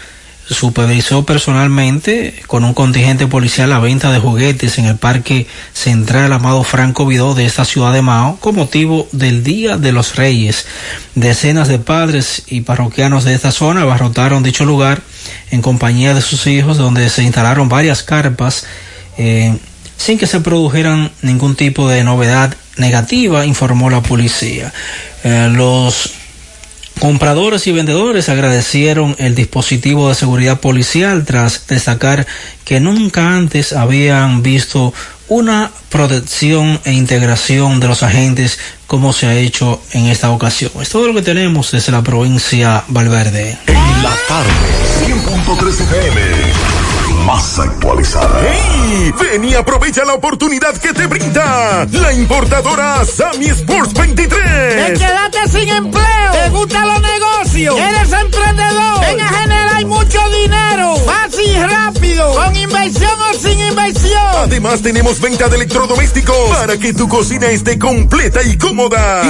supervisó personalmente con un contingente policial la venta de juguetes en el Parque Central Amado Franco Vidó de esta ciudad de Mao con motivo del Día de los Reyes. Decenas de padres y parroquianos de esta zona abarrotaron dicho lugar en compañía de sus hijos donde se instalaron varias carpas eh, sin que se produjeran ningún tipo de novedad negativa, informó la policía. Eh, los Compradores y vendedores agradecieron el dispositivo de seguridad policial tras destacar que nunca antes habían visto una protección e integración de los agentes como se ha hecho en esta ocasión. Es todo lo que tenemos desde la provincia Valverde. En la tarde, 100.3 FM. Más actualizada. ¡Hey! Ven y aprovecha la oportunidad que te brinda la importadora Sammy Sports 23. Te quedaste sin empleo. Te gustan los negocios. Eres emprendedor. Ven a generar mucho dinero. Fácil y rápido. Con inversión o sin inversión. Además tenemos venta de electrodomésticos para que tu cocina esté completa y cómoda.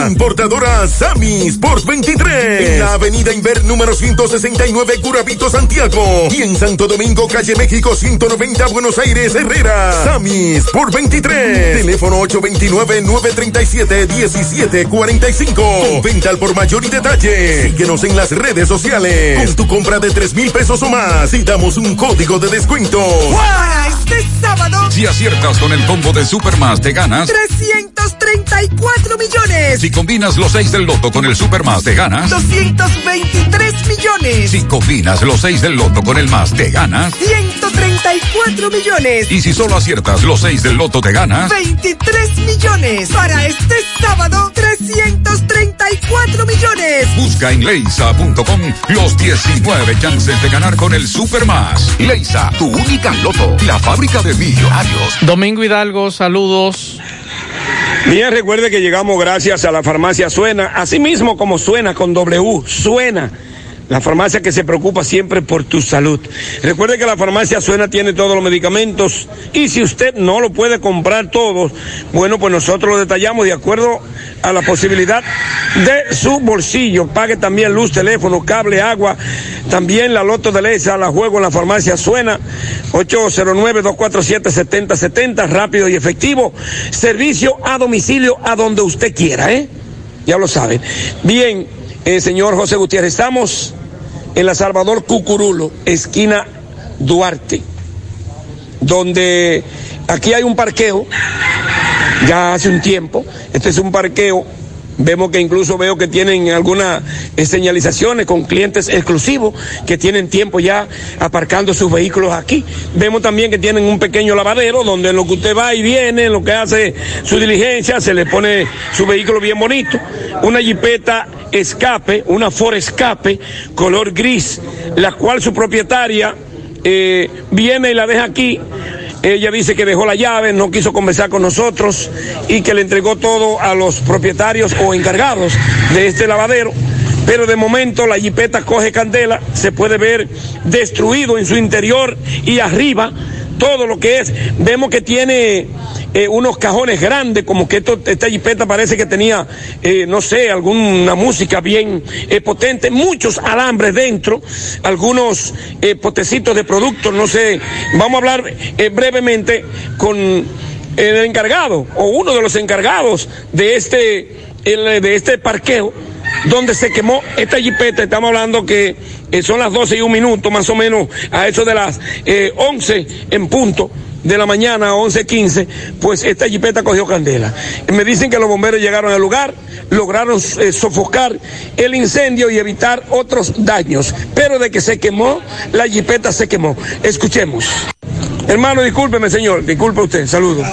Importadora Sammy Sports 23. En la avenida Inver número 169 Curabito Santiago. Y en Santo Domingo, calle México 190 Buenos Aires Herrera. Sammy Sport 23. Teléfono 829-937-1745. Con venta al por mayor y detalle. Síguenos en las redes sociales. Con tu compra de 3 mil pesos o más y damos un código de descuento. Para este sábado, Si aciertas con el combo de Supermas, te ganas. 334 millones. Si combinas los 6 del loto con el Supermas, te ganas. 223 millones. Si combinas los 6 del loto con el más, te ganas. 134 millones. Y si solo aciertas los 6 del loto, te ganas. 23 millones. Para este sábado, 334 millones. Busca en leisa.com los 19 chances de ganar con el Supermas. Leisa, tu única loto, la fábrica de millonarios. Domingo Hidalgo, saludos. Bien, recuerde que llegamos gracias a la farmacia Suena, así mismo como suena con W, Suena. La farmacia que se preocupa siempre por tu salud. Recuerde que la farmacia Suena tiene todos los medicamentos y si usted no lo puede comprar todos, bueno, pues nosotros lo detallamos de acuerdo a la posibilidad de su bolsillo. Pague también luz, teléfono, cable, agua. También la loto de Leisa la juego en la farmacia Suena. 809-247-7070, rápido y efectivo. Servicio a domicilio a donde usted quiera, ¿eh? Ya lo saben. Bien, eh, señor José Gutiérrez, estamos en la Salvador Cucurulo, esquina Duarte, donde aquí hay un parqueo, ya hace un tiempo, este es un parqueo, vemos que incluso veo que tienen algunas eh, señalizaciones con clientes exclusivos que tienen tiempo ya aparcando sus vehículos aquí. Vemos también que tienen un pequeño lavadero donde en lo que usted va y viene, en lo que hace su diligencia, se le pone su vehículo bien bonito. Una jipeta escape, una Ford escape, color gris, la cual su propietaria eh, viene y la deja aquí. Ella dice que dejó la llave, no quiso conversar con nosotros y que le entregó todo a los propietarios o encargados de este lavadero. Pero de momento la jipeta coge candela, se puede ver destruido en su interior y arriba todo lo que es. Vemos que tiene eh, unos cajones grandes, como que esto, esta jipeta parece que tenía, eh, no sé, alguna música bien eh, potente, muchos alambres dentro, algunos eh, potecitos de productos, no sé. Vamos a hablar brevemente con el encargado o uno de los encargados de este, de este parqueo donde se quemó esta jipeta. Estamos hablando que eh, son las 12 y un minuto, más o menos a eso de las eh, 11 en punto de la mañana, 11.15, pues esta jipeta cogió candela. Me dicen que los bomberos llegaron al lugar, lograron eh, sofocar el incendio y evitar otros daños, pero de que se quemó, la jipeta se quemó. Escuchemos. Hermano, discúlpeme, señor. Disculpe usted. Saludos.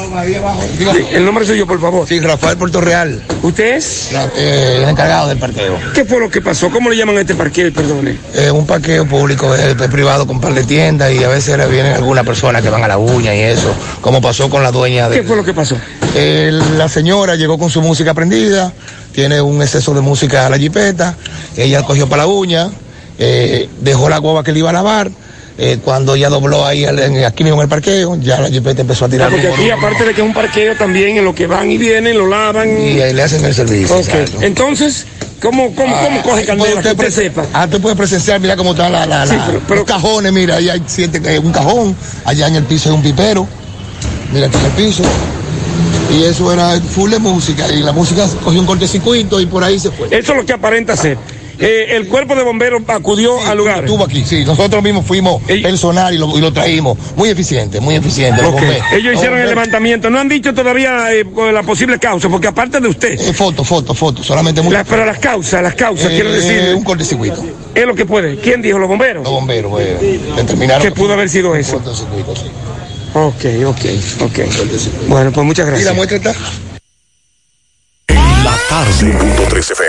Sí, el nombre suyo, por favor. Sí, Rafael Puerto Real. ¿Usted es? Eh, el encargado del parqueo. ¿Qué fue lo que pasó? ¿Cómo le llaman a este parqueo? Perdone. Eh, un parqueo público, eh, privado con un par de tiendas y a veces vienen algunas personas que van a la uña y eso, como pasó con la dueña de... ¿Qué fue lo que pasó? Eh, la señora llegó con su música prendida, tiene un exceso de música a la jipeta, ella cogió para la uña, dejó la guagua que le iba a lavar, eh, cuando ella dobló ahí al- aquí mismo en el parqueo, ya la jipeta empezó a tirar. Ah, porque aquí, aparte de que es un parqueo, también en lo que van y vienen, lo lavan. Y ahí le hacen el servicio. Ok. exacto. Entonces, ¿cómo, cómo, cómo coge candela? Que usted sepa. Ah, tú puedes presenciar, mira cómo están la, la, Sí, la- pero- pero- los cajones, mira, ahí hay siete, eh, un cajón, allá en el piso hay un pipero, mira aquí en el piso. Y eso era full de música, y la música cogió un cortocircuito y por ahí se fue. Eso es lo que aparenta ser. Eh, el cuerpo de bomberos acudió al lugar. Estuvo aquí, sí, nosotros mismos fuimos personal y lo, y lo traímos. Muy eficiente, muy eficiente. los Ok. bomberos. Ellos Los hicieron el levantamiento. No han dicho todavía eh, la posible causa, porque aparte de usted. foto, foto, foto, solamente muy. La- pero las causas, las causas, Eh, quiero decir. Un cortocircuito. Es lo que puede. ¿Quién dijo? ¿Los bomberos? Los bomberos, eh, determinaron. ¿Qué pudo haber sido eso? Cortocircuito, sí. Ok, ok, ok. Bueno, pues muchas ¿Y la gracias. muestra está? La tarde. 103 FM.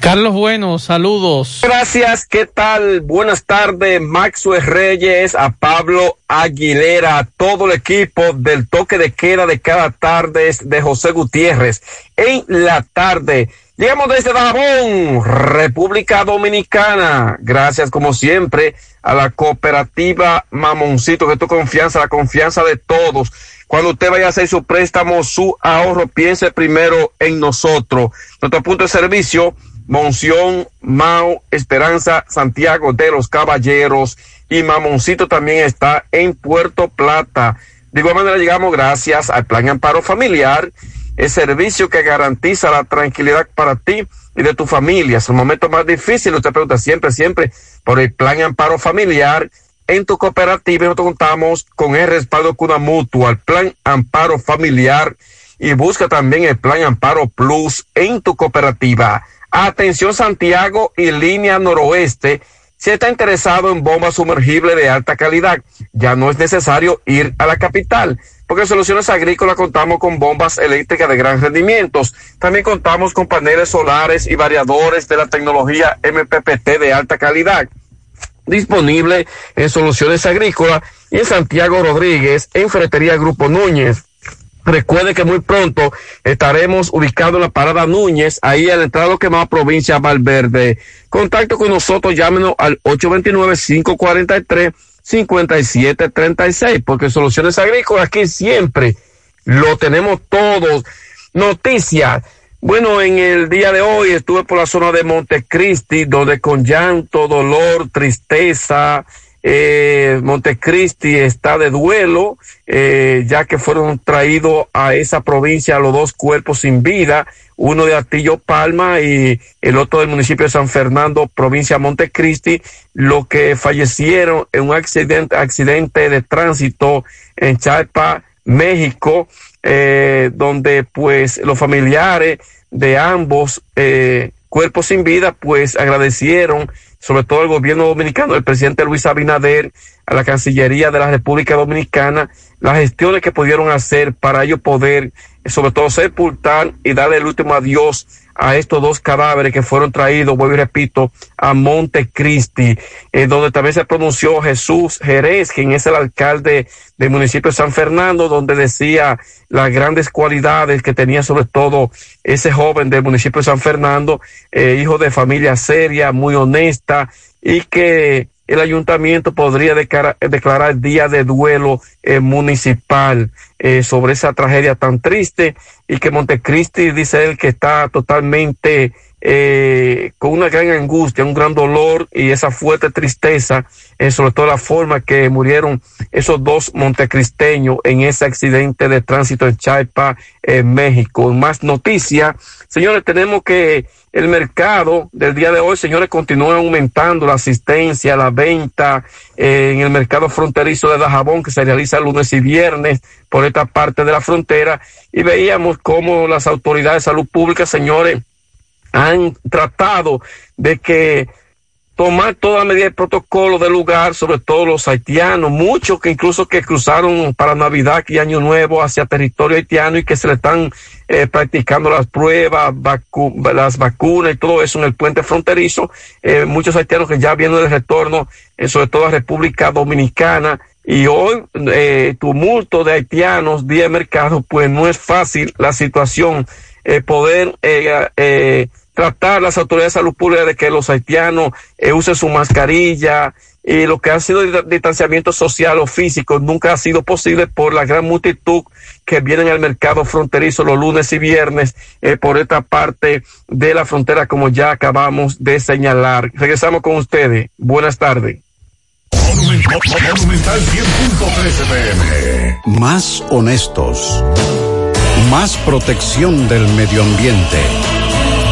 Carlos Bueno, saludos. Gracias, ¿qué tal? Buenas tardes, Maxwell Reyes, a Pablo Aguilera, a todo el equipo del toque de queda de cada tarde de José Gutiérrez. En la tarde, llegamos desde Dajabón, República Dominicana. Gracias, como siempre, a la cooperativa Mamoncito, que tu confianza, la confianza de todos. Cuando usted vaya a hacer su préstamo, su ahorro, piense primero en nosotros. Nuestro punto de servicio, Monción, Mao, Esperanza, Santiago de los Caballeros y Mamoncito también está en Puerto Plata. De igual manera llegamos gracias al Plan Amparo Familiar, el servicio que garantiza la tranquilidad para ti y de tu familia. Es el momento más difícil, usted pregunta siempre, siempre por el Plan Amparo Familiar. En tu cooperativa nosotros contamos con el respaldo Cuna Mutua, el Plan Amparo Familiar y busca también el Plan Amparo Plus en tu cooperativa. Atención Santiago y línea noroeste. Si está interesado en bombas sumergibles de alta calidad, ya no es necesario ir a la capital, porque en Soluciones Agrícolas contamos con bombas eléctricas de gran rendimiento. También contamos con paneles solares y variadores de la tecnología MPPT de alta calidad disponible en Soluciones Agrícolas y en Santiago Rodríguez, en Ferretería Grupo Núñez. Recuerde que muy pronto estaremos ubicados en la Parada Núñez, ahí a la entrada que más provincia Valverde. Contacto con nosotros, llámenos al 829-543-5736, porque Soluciones Agrícolas aquí siempre lo tenemos todos. Noticias. Bueno, en el día de hoy estuve por la zona de Montecristi, donde con llanto, dolor, tristeza, eh, Montecristi está de duelo, eh, ya que fueron traídos a esa provincia los dos cuerpos sin vida, uno de Artillo Palma y el otro del municipio de San Fernando, provincia Montecristi, los que fallecieron en un accidente, accidente de tránsito en Chalpa, México, eh, donde pues los familiares de ambos eh, cuerpos sin vida pues agradecieron sobre todo al gobierno dominicano, el presidente Luis Abinader, a la Cancillería de la República Dominicana, las gestiones que pudieron hacer para ellos poder, sobre todo, sepultar y darle el último adiós a estos dos cadáveres que fueron traídos, vuelvo y repito, a Montecristi, eh, donde también se pronunció Jesús Jerez, quien es el alcalde del municipio de San Fernando, donde decía las grandes cualidades que tenía sobre todo ese joven del municipio de San Fernando, eh, hijo de familia seria, muy honesta, y que el ayuntamiento podría declarar, declarar día de duelo eh, municipal eh, sobre esa tragedia tan triste y que Montecristi dice él que está totalmente eh, con una gran angustia, un gran dolor y esa fuerte tristeza, eh, sobre todo la forma que murieron esos dos montecristeños en ese accidente de tránsito en Chaipa, en México. Más noticias, señores, tenemos que el mercado del día de hoy, señores, continúa aumentando la asistencia, la venta eh, en el mercado fronterizo de Dajabón que se realiza lunes y viernes por esta parte de la frontera. Y veíamos cómo las autoridades de salud pública, señores, han tratado de que tomar toda medida de protocolo del lugar, sobre todo los haitianos, muchos que incluso que cruzaron para Navidad y Año Nuevo hacia territorio haitiano y que se le están eh, practicando las pruebas, las vacunas y todo eso en el puente fronterizo, eh, muchos haitianos que ya vienen de retorno, eh, sobre todo a República Dominicana, y hoy eh, tumulto de haitianos, día de mercado, pues no es fácil la situación, poder tratar las autoridades de salud pública de que los haitianos eh, usen su mascarilla y lo que ha sido distanciamiento social o físico nunca ha sido posible por la gran multitud que vienen al mercado fronterizo los lunes y viernes eh, por esta parte de la frontera como ya acabamos de señalar. Regresamos con ustedes. Buenas tardes. Monumental 100.13 pm. Más honestos. Más protección del medio ambiente.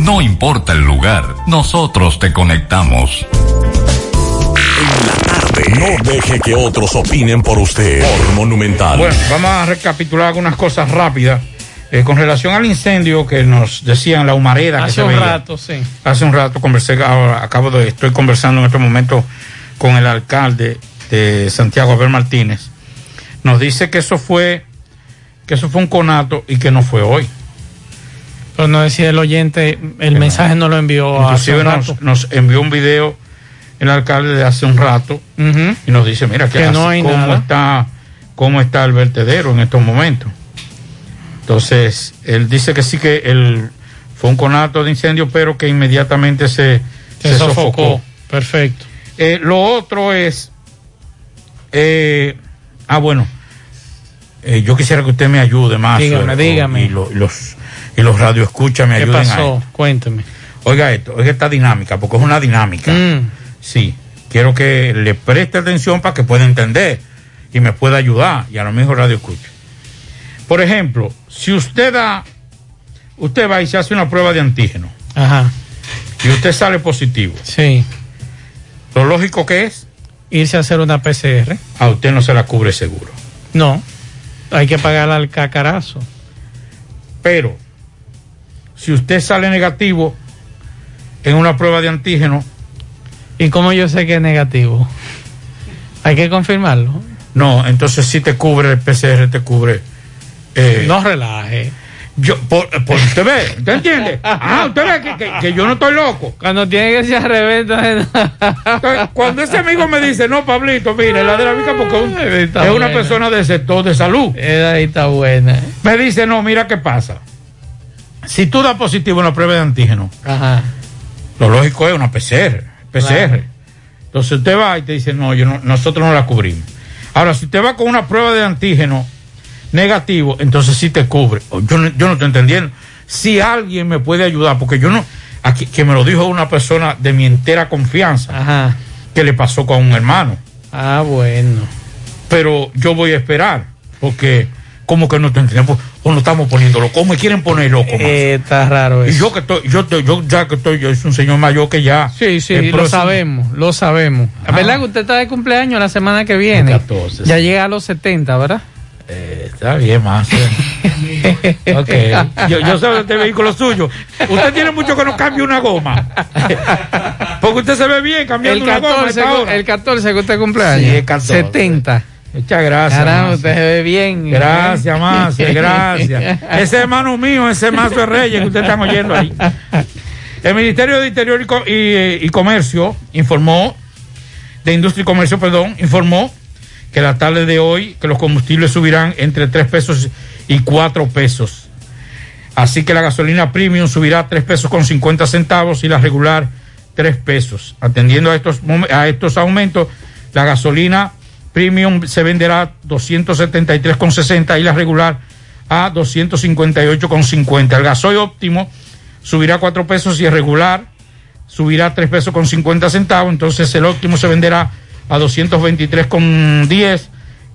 no importa el lugar, nosotros te conectamos. No deje que otros opinen por usted. Por Monumental. Bueno, vamos a recapitular algunas cosas rápidas. Eh, con relación al incendio que nos decían la humareda que Hace se un veía. rato, sí. Hace un rato conversé, ahora acabo de, estoy conversando en este momento con el alcalde de Santiago Abel Martínez. Nos dice que eso fue, que eso fue un conato y que no fue hoy. Pero no decía el oyente, el mensaje no lo envió hace Inclusive un rato. nos, nos envió un video el alcalde de hace un rato y nos dice, mira, que, Que no hay como nada. está cómo está el vertedero en estos momentos. Entonces, él dice que sí que el, fue un conato de incendio, pero que inmediatamente se, Se sofocó. Perfecto. Eh, lo otro es, eh, ah, bueno, eh, yo quisiera que usted me ayude más. Dígame, eh, dígame. Y, lo- y los, y los radioescuchas me ¿Qué ayuden a pasó? esto. Cuénteme. Oiga esto, oiga esta dinámica, porque es una dinámica. Mm. Sí, quiero que le preste atención para que pueda entender y me pueda ayudar y a lo mejor radio escucha. Por ejemplo, si usted da, usted va y se hace una prueba de antígeno Ajá. y usted sale positivo, Sí. lo lógico que es, Irse a hacer una PCR. a usted no se la cubre seguro. No. Hay que pagar al cacarazo. Pero, si usted sale negativo en una prueba de antígeno, ¿Y cómo yo sé que es negativo? Hay que confirmarlo. no, entonces sí te cubre el PCR, te cubre. eh, No relaje. Yo, por, por- usted ve, ¿usted entiende? Ah, usted ve que, que- que yo no estoy loco. Cuando tiene que ser al revés, entonces Entonces, Cuando ese amigo me dice, no, Pablito, mire, la de la mica porque un- es una persona del sector de salud. Esa ahí está buena. Me dice, no, mira qué pasa. Si tú das positivo en la prueba de antígeno, Ajá. lo lógico es una PCR. PCR. Claro. Entonces usted va y te dice, no, yo no- nosotros no la cubrimos. Ahora, si usted va con una prueba de antígeno negativo, entonces sí te cubre. Yo no, yo no estoy entendiendo. Si alguien me puede ayudar, porque yo no, aquí, que me lo dijo una persona de mi entera confianza, Ajá. que le pasó con un hermano. Ah, bueno. Pero yo voy a esperar, porque como que no te entendemos, o no estamos poniéndolo, ¿cómo quieren poner loco? más? Eh, está raro y eso. yo que estoy, yo, yo ya que estoy, yo es un señor mayor que ya. Sí, sí, lo sabemos, lo sabemos. Ah. ¿Verdad que usted está de cumpleaños la semana que viene? El 14, ya llega a los 70, ¿verdad? Eh, está bien, más. eh. ok. Yo, yo sé de este vehículo suyo. Usted tiene mucho que no cambie una goma. Porque usted se ve bien cambiando El una goma. a 14, esta hora. el 14 que usted cumpleaños. Sí, el 14. 70. Muchas gracias. Caramba, usted se ve bien. Gracias, más, gracias. Ese hermano mío, ese Mazo de Reyes que ustedes están oyendo ahí. El Ministerio de Interior y, Co- y- y Comercio informó, de Industria y Comercio, perdón, informó que la tarde de hoy que los combustibles subirán entre 3 pesos y 4 pesos. Así que la gasolina premium subirá 3 pesos con 50 centavos y la regular 3 pesos. Atendiendo a estos, a estos aumentos, la gasolina premium se venderá 273,60 y la regular a 258,50. El gasoil óptimo subirá 4 pesos y el regular subirá 3 pesos con 50 centavos. Entonces el óptimo se venderá a 223,10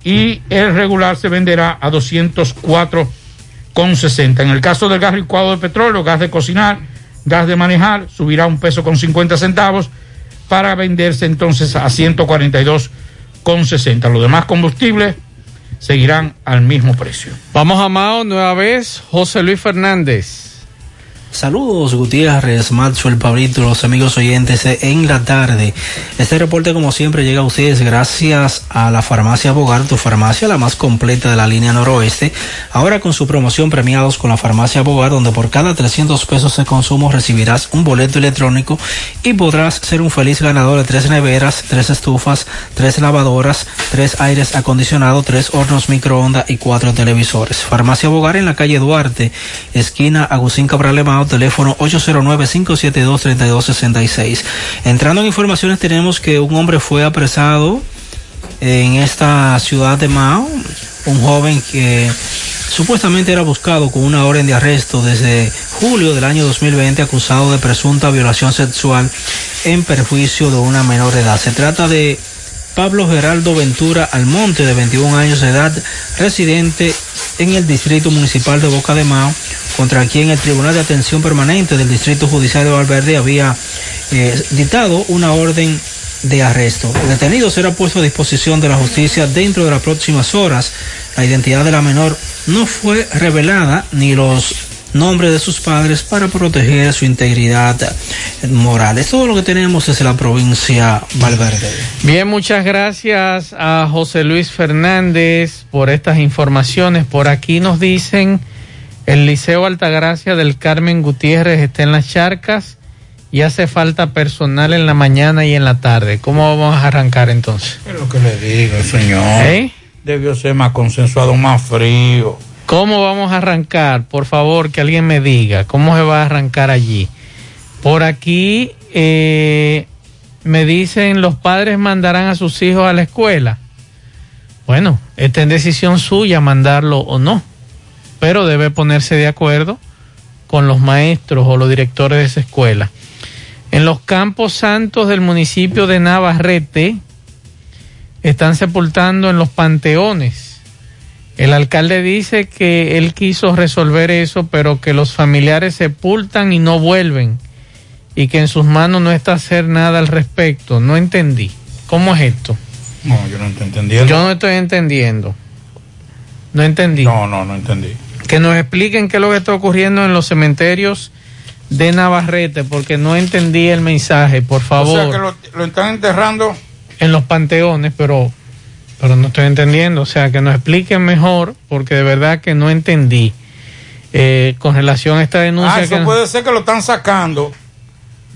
y el regular se venderá a 204,60. En el caso del gas licuado de petróleo, gas de cocinar, gas de manejar, subirá un peso con 50 centavos para venderse entonces a 142,60. Los demás combustibles seguirán al mismo precio. Vamos a Mao nueva vez, José Luis Fernández. Saludos Gutiérrez, Maxwell, Pablito, los amigos oyentes en la tarde. Este reporte como siempre llega a ustedes gracias a la farmacia Bogar, tu farmacia la más completa de la línea noroeste. Ahora con su promoción premiados con la farmacia Bogar, donde por cada 300 pesos de consumo recibirás un boleto electrónico y podrás ser un feliz ganador de tres neveras, tres estufas, tres lavadoras, tres aires acondicionados, tres hornos microondas y cuatro televisores. Farmacia Bogar en la calle Duarte, esquina Agustín Cabral Teléfono 809-572-3266. Entrando en informaciones tenemos que un hombre fue apresado en esta ciudad de Mao, un joven que supuestamente era buscado con una orden de arresto desde julio del año 2020 acusado de presunta violación sexual en perjuicio de una menor de edad. Se trata de Pablo Geraldo Ventura Almonte, de 21 años de edad, residente en el Distrito Municipal de Boca de Mao, contra quien el Tribunal de Atención Permanente del Distrito Judicial de Valverde había eh, dictado una orden de arresto. El detenido será puesto a disposición de la justicia dentro de las próximas horas. La identidad de la menor no fue revelada ni los nombres de sus padres para proteger su integridad moral. Es todo lo que tenemos desde la provincia Valverde. Bien, muchas gracias a José Luis Fernández por estas informaciones. Por aquí nos dicen el Liceo Altagracia del Carmen Gutiérrez está en las charcas y hace falta personal en la mañana y en la tarde. ¿Cómo vamos a arrancar entonces? Es lo que le digo, señor. ¿Eh? debió ser más consensuado, más frío. ¿Cómo vamos a arrancar? Por favor, que alguien me diga, ¿cómo se va a arrancar allí? Por aquí eh, me dicen, los padres mandarán a sus hijos a la escuela. Bueno, está en decisión suya mandarlo o no, pero debe ponerse de acuerdo con los maestros o los directores de esa escuela. En los campos santos del municipio de Navarrete están sepultando en los panteones. El alcalde dice que él quiso resolver eso, pero que los familiares sepultan y no vuelven y que en sus manos no está hacer nada al respecto. No entendí. ¿Cómo es esto? No, yo no estoy entendiendo. Yo no estoy entendiendo. No entendí. No, no, no entendí. Que nos expliquen qué es lo que está ocurriendo en los cementerios de Navarrete, porque no entendí el mensaje, por favor. O sea que lo, lo están enterrando. En los panteones, pero, pero no estoy entendiendo. O sea, que nos expliquen mejor, porque de verdad que no entendí. Eh, con relación a esta denuncia. Ah, eso que- puede ser que lo están sacando.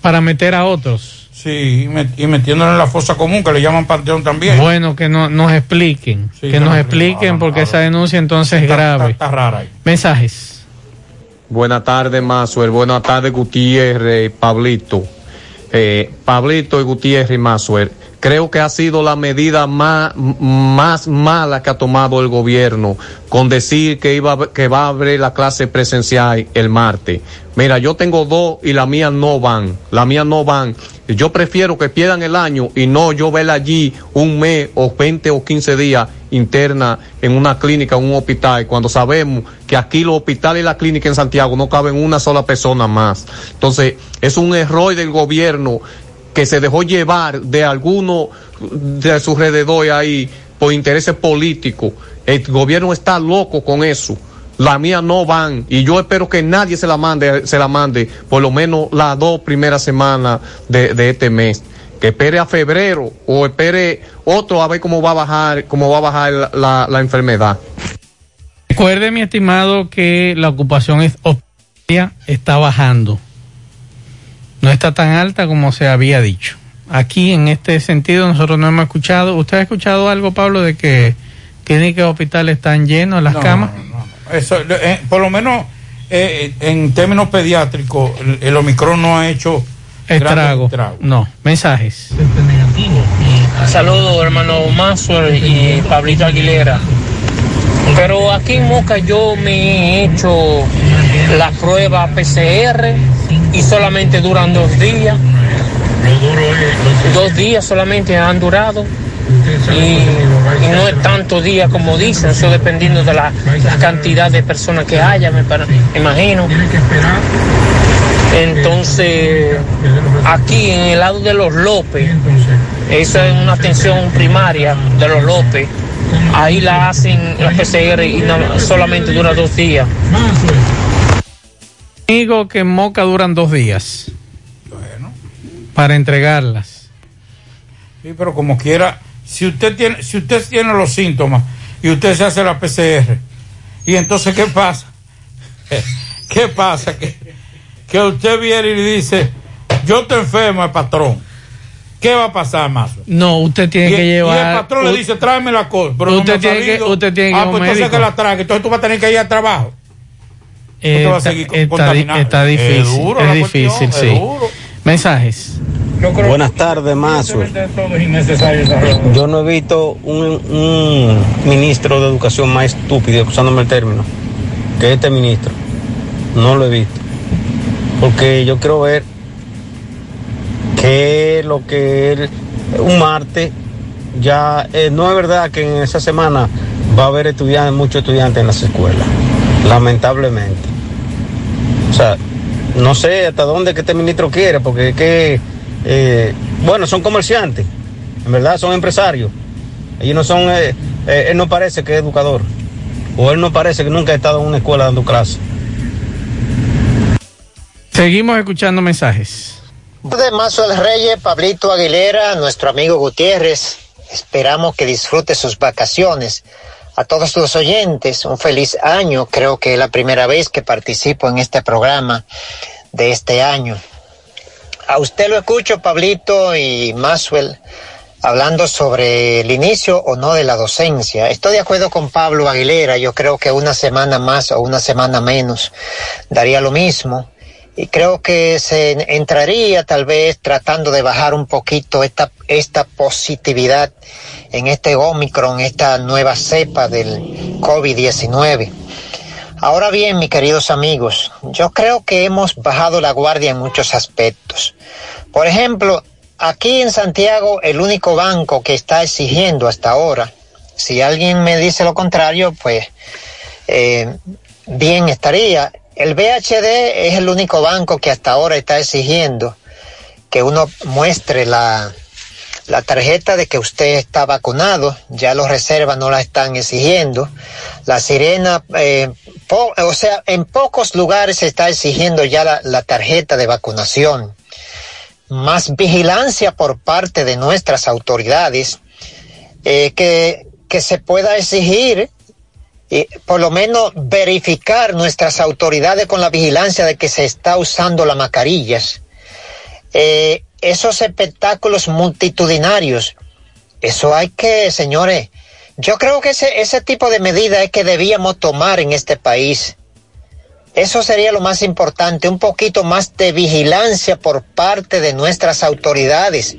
Para meter a otros. Sí, y, met- y metiéndolo en la fosa común, que le llaman panteón también. Bueno, que no, nos expliquen. Sí, que nos expliquen, porque esa denuncia entonces es grave. está- está rara ahí. Mensajes. Buenas tardes, Mazuel. Buenas tardes, Gutiérrez, Pablito. Eh, Pablito y Gutiérrez y Mazuel. Creo que ha sido la medida más, más mala que ha tomado el gobierno con decir que, iba, que va a abrir la clase presencial el martes. Mira, yo tengo dos y la mía no van. La mía no van. Yo prefiero que pierdan el año y no yo verla allí un mes o 20 o 15 días interna en una clínica, en un hospital, cuando sabemos que aquí los hospitales y la clínica en Santiago no caben una sola persona más. Entonces, es un error del gobierno que se dejó llevar de alguno de sus alrededores ahí por intereses políticos. El gobierno está loco con eso. La mía no van y yo espero que nadie se la mande, se la mande por lo menos las dos primeras semanas de, de este mes. Que espere a febrero o espere otro a ver cómo va a bajar, cómo va a bajar la, la- enfermedad. Recuerde, mi estimado, que la ocupación es- está bajando. No está tan alta como se había dicho. Aquí, en este sentido, nosotros no hemos escuchado. ¿Usted ha escuchado algo, Pablo, de que clínicas hospitales están llenos las No, camas? Eso, eh, por lo menos eh, en términos pediátricos, el, el Omicron no ha hecho Estrago. No. Mensajes. Saludos, hermano Maxwell y Pablito Aguilera. Pero aquí en Moca yo me he hecho la prueba PCR y solamente duran dos días. Dos días solamente han durado. Y, y no es tanto día como dicen, eso dependiendo de la, la cantidad de personas que haya, me, imagino. Entonces, aquí en el lado de los López, esa es una atención primaria de los López. Ahí la hacen la PCR y no- solamente dura dos días. Digo que en Moca duran dos días. Para entregarlas. Sí, pero como quiera, si usted tiene, si usted tiene los síntomas y usted se hace la PCR, y entonces ¿qué pasa? ¿Qué pasa? Que, que usted viene y le dice, yo te enfermo, el patrón. ¿Qué va a pasar más? No, usted tiene y, que llevar. y el patrón le dice, tráeme la cosa. Pero Usted no me ha tiene que- usted tiene que Ah, pues entonces que la traiga. Entonces tú vas a tener que ir al trabajo. Eh, va a está, seguir está está Es difícil. duro es difícil, cuestión, es sí. duro. Mensajes. Buenas tardes, Mazo. Yo no he visto un, un ministro de educación más estúpido, usándome el término, que este ministro. No lo he visto. Porque yo quiero ver que lo que él, un martes, ya eh, no es verdad que en esa semana va a haber estudiantes, muchos estudiantes en las escuelas, lamentablemente. O sea, no sé hasta dónde que este ministro quiere, porque es que, eh, bueno, son comerciantes, en verdad son empresarios. Ellos no son, eh, eh, él no parece que es educador, o él no parece que nunca ha estado en una escuela dando clases. Seguimos escuchando mensajes. De Mazo el Reyes, Pablito Aguilera, nuestro amigo Gutiérrez. Esperamos que disfrute sus vacaciones. A todos los oyentes, un feliz año. Creo que es la primera vez que participo en este programa de este año. A usted lo escucho, Pablito y Maxwell, hablando sobre el inicio o no de la docencia. Estoy de acuerdo con Pablo Aguilera, yo creo que una semana más o una semana menos daría lo mismo. Y creo que se entraría tal vez tratando de bajar un poquito esta, esta positividad en este Omicron, esta nueva cepa del COVID-19. Ahora bien, mis queridos amigos, yo creo que hemos bajado la guardia en muchos aspectos. Por ejemplo, aquí en Santiago el único banco que está exigiendo hasta ahora, si alguien me dice lo contrario, pues eh, bien estaría. El BHD es el único banco que hasta ahora está exigiendo que uno muestre la, la tarjeta de que usted está vacunado, ya los reservas no la están exigiendo. La sirena, eh, o sea, en pocos lugares se está exigiendo ya la, la tarjeta de vacunación. Más vigilancia por parte de nuestras autoridades, eh, que, que se pueda exigir y por lo menos verificar nuestras autoridades con la vigilancia de que se está usando las mascarillas. Eh, esos espectáculos multitudinarios, eso hay que, señores, yo creo que ese, ese tipo de medida es que debíamos tomar en este país. Eso sería lo más importante, un poquito más de vigilancia por parte de nuestras autoridades.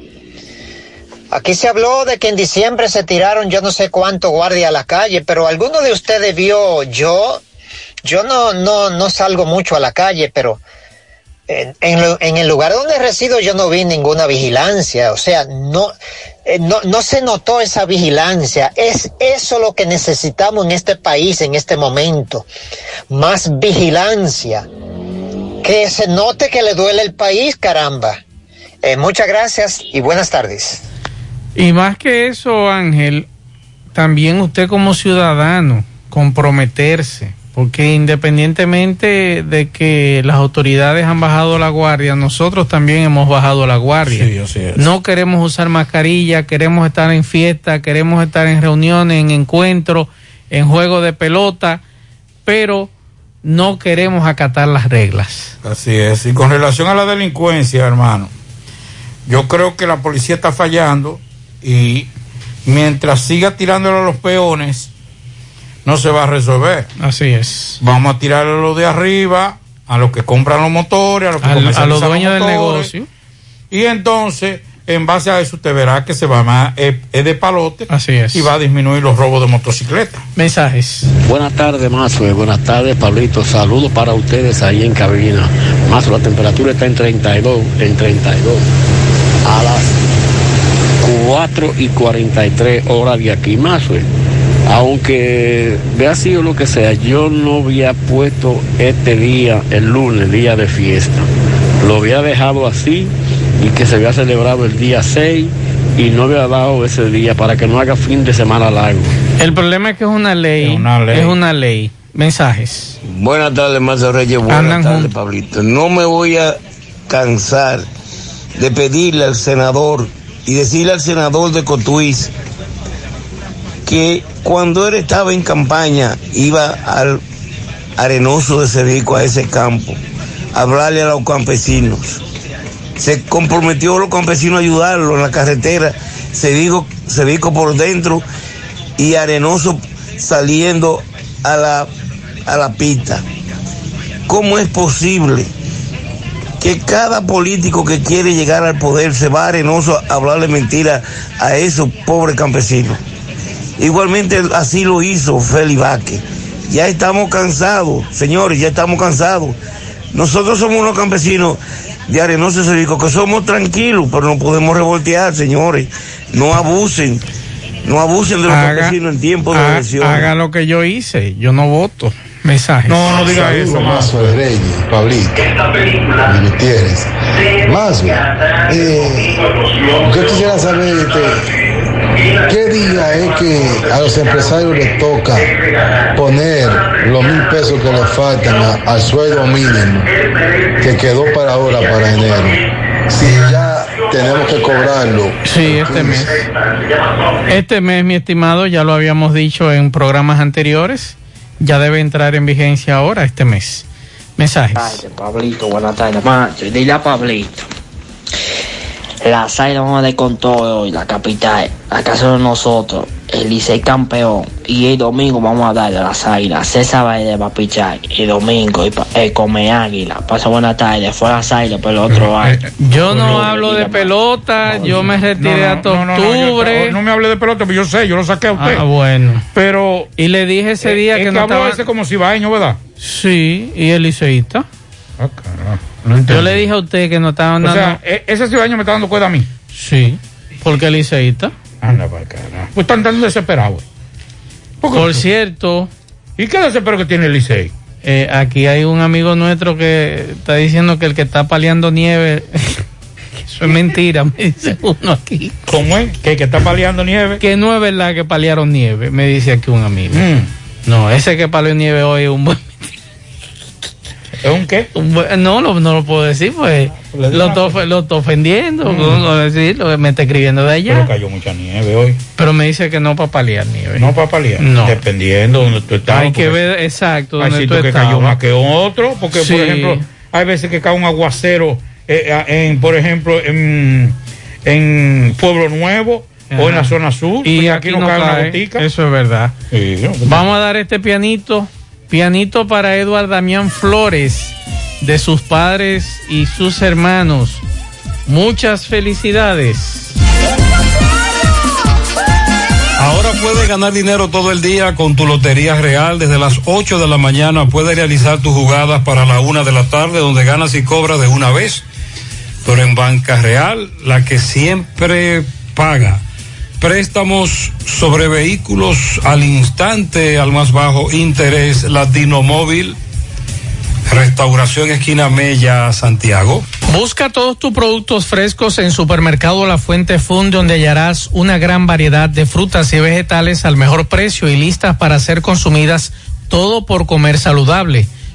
Aquí se habló de que en diciembre se tiraron yo no sé cuánto guardia a la calle, pero alguno de ustedes vio, yo, yo no, no, no salgo mucho a la calle, pero en, el lugar donde resido yo no vi ninguna vigilancia, o sea, no, eh, no, no se notó esa vigilancia. Es eso lo que necesitamos en este país en este momento. Más vigilancia. Que se note que le duele el país, caramba. Eh, muchas gracias y buenas tardes. Y más que eso, Ángel, también usted como ciudadano, comprometerse, porque independientemente de que las autoridades han bajado la guardia, nosotros también hemos bajado la guardia. Sí, así es. No queremos usar mascarilla, queremos estar en fiesta, queremos estar en reuniones, en encuentros, en juego de pelota, pero no queremos acatar las reglas. Así es. Y con relación a la delincuencia, hermano, yo creo que la policía está fallando y mientras siga tirándole a los peones, no se va a resolver. Así es. Vamos a tirarle a los de arriba, a los que compran los motores, a los que Al- a los dueños del motores. negocio. Y entonces, en base a eso, usted verá que se va más, es, es de palote. Así es. Y va a disminuir los robos de motocicletas. Mensajes. Buenas tardes, Mazo. Buenas tardes, Pablito. Saludos para ustedes ahí en cabina. Mazo, la temperatura está en 32, en 32. A las 4 y 43 horas de aquí, Mazo. Aunque vea sido lo que sea, yo no había puesto este día, el lunes, día de fiesta. Lo había dejado así y que se había celebrado el día 6 y no había dado ese día para que no haga fin de semana largo. El problema es que es una ley. Es una ley. Es una ley. Mensajes. Buenas tardes, Mazo Reyes. Buenas Andan tardes, juntos. Pablito. No me voy a cansar de pedirle al senador y decirle al senador de Cotuís que cuando él estaba en campaña iba al arenoso de Cerrico, a ese campo, a hablarle a los campesinos. Se comprometió a los campesinos a ayudarlos en la carretera, Cerrico, Cerrico por dentro y arenoso saliendo a la, a la pista. ¿Cómo es posible que cada político que quiere llegar al poder se va arenoso a hablarle mentira a esos pobres campesinos? Igualmente así lo hizo Feli Vázquez. Ya estamos cansados, señores, ya estamos cansados. Nosotros somos unos campesinos de Arenoso y Cerrico que somos tranquilos, pero no podemos revoltear, señores. No abusen, no abusen de los Haga- campesinos en tiempo de Ha- elecciones. haga lo que yo hice. Yo no voto. Mensajes. Saludos, Mazo de Reyes, Pablito, y Gutiérrez. Mazo, eh, yo quisiera saber este, qué día es que a los empresarios les toca poner los mil pesos que les faltan a- al sueldo mínimo que quedó para ahora, para enero. Si ya tenemos que cobrarlo. Sí, este mes. Este mes, mi estimado, ya lo habíamos dicho en programas anteriores. Ya debe entrar en vigencia ahora, este mes. Mensajes. tardes, Pablito. Buenas tardes, macho. Dile a Pablito. Las Águilas vamos a dar con todo hoy, la capital, la casa de nosotros, el Licey campeón. Y el domingo vamos a darle a las Águilas. César Valle va a pichar. Y domingo, y pa- eh, come Águila. Pasa buena tarde. Fue las Águilas, pero el otro año. Yo no hablo de pelota, yo me retiré no, no, yo- octubre. no me hable de pelota, pero yo sé, yo lo saqué a usted. Ah, bueno. Pero. Y le dije ese Eh, día que que no estaba. ese como cibaeño, ¿verdad? Sí, y el liceísta. Ah, Yo le dije a usted que no estaban O dando. sea, e- ese cibaeño me está dando cuenta a mí. Sí, porque el liceísta. Anda para carajo. Pues están dando desesperados. Por cierto. ¿Y qué desespero que tiene el Licey? Eh, aquí hay un amigo nuestro que está diciendo que el que está paliando nieve. Eso es mentira, me dice uno aquí. ¿Cómo es? ¿Que, que está paliando nieve? Que no es verdad que paliaron nieve, me dice aquí un amigo. Mm. No, ese que palió nieve hoy es un buen. ¿Es un qué? no, no, no lo puedo decir, pues. Lo estoy lo estoy ofendiendo, Mm. no lo me está escribiendo de allá. Pero cayó mucha nieve hoy. Pero me dice que no para paliar nieve. No para paliar. No. Dependiendo de donde tú estás. Hay que ver exacto Hay donde tú sitios que cayó más que otro. Porque, Sí. por ejemplo, hay veces que cae un aguacero, eh, en, por ejemplo, en, en Pueblo Nuevo o en la zona sur. Y Pues aquí, aquí no no cae una cae. gotica. Eso es verdad. Sí, no, Vamos a dar este pianito. Pianito para Eduard Damián Flores, de sus padres y sus hermanos. Muchas felicidades. Ahora puedes ganar dinero todo el día con tu Lotería Real. Desde las 8 de la mañana puedes realizar tus jugadas para la una de la tarde, donde ganas y cobras de una vez. Pero en Banca Real, la que siempre paga. Préstamos sobre vehículos al instante, al más bajo interés, Latino Móvil. Restauración Esquina Mella, Santiago. Busca todos tus productos frescos en Supermercado La Fuente Fun, donde hallarás una gran variedad de frutas y vegetales al mejor precio y listas para ser consumidas, todo por comer saludable.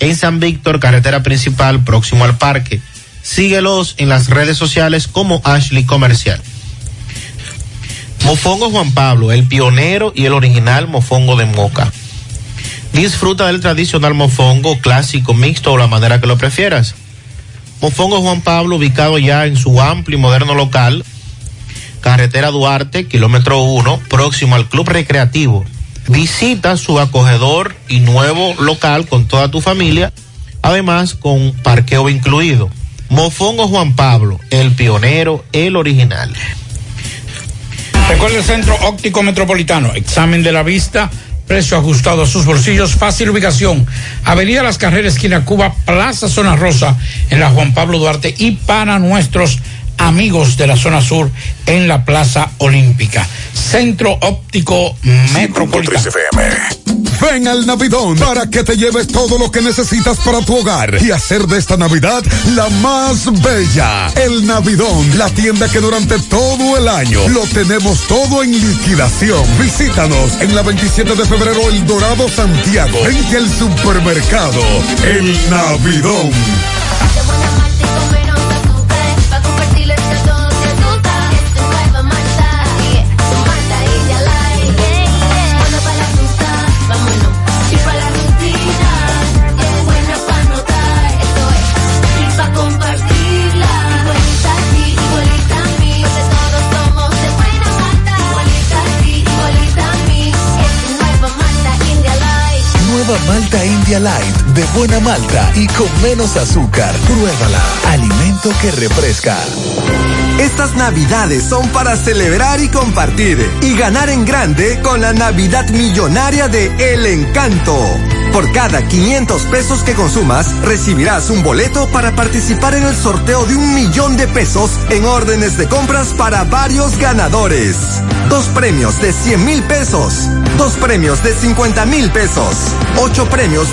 En San Víctor, carretera principal, próximo al parque. Síguelos en las redes sociales como Ashley Comercial. Mofongo Juan Pablo, el pionero y el original mofongo de Moca. Disfruta del tradicional mofongo clásico, mixto o la manera que lo prefieras. Mofongo Juan Pablo, ubicado ya en su amplio y moderno local, carretera Duarte, kilómetro 1, próximo al Club Recreativo. Visita su acogedor y nuevo local con toda tu familia, además con parqueo incluido. Mofongo Juan Pablo, el pionero, el original. Recuerda el Centro Óptico Metropolitano. Examen de la vista. Precio ajustado a sus bolsillos. Fácil ubicación. Avenida Las Carreras, esquina Cuba, Plaza Zona Rosa, en la Juan Pablo Duarte. Y para nuestros amigos de la zona sur, en la Plaza Olímpica. Centro Óptico Metropolitano. Ven al Navidón para que te lleves todo lo que necesitas para tu hogar y hacer de esta Navidad la más bella. El Navidón, la tienda que durante todo el año lo tenemos todo en liquidación. Visítanos en la 27 de febrero El Dorado Santiago, frente al supermercado El Navidón. 30 Finlandia Light de buena malta y con menos azúcar. Pruébala. Alimento que refresca. Estas navidades son para celebrar y compartir y ganar en grande con la Navidad Millonaria de El Encanto. Por cada 500 pesos que consumas, recibirás un boleto para participar en el sorteo de un millón de pesos en órdenes de compras para varios ganadores. Dos premios de 100 mil pesos, dos premios de 50 mil pesos, ocho premios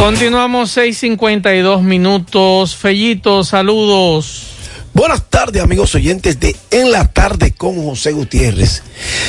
Continuamos 6:52 minutos. Fellito, saludos. Buenas tardes, amigos oyentes de En la Tarde con José Gutiérrez.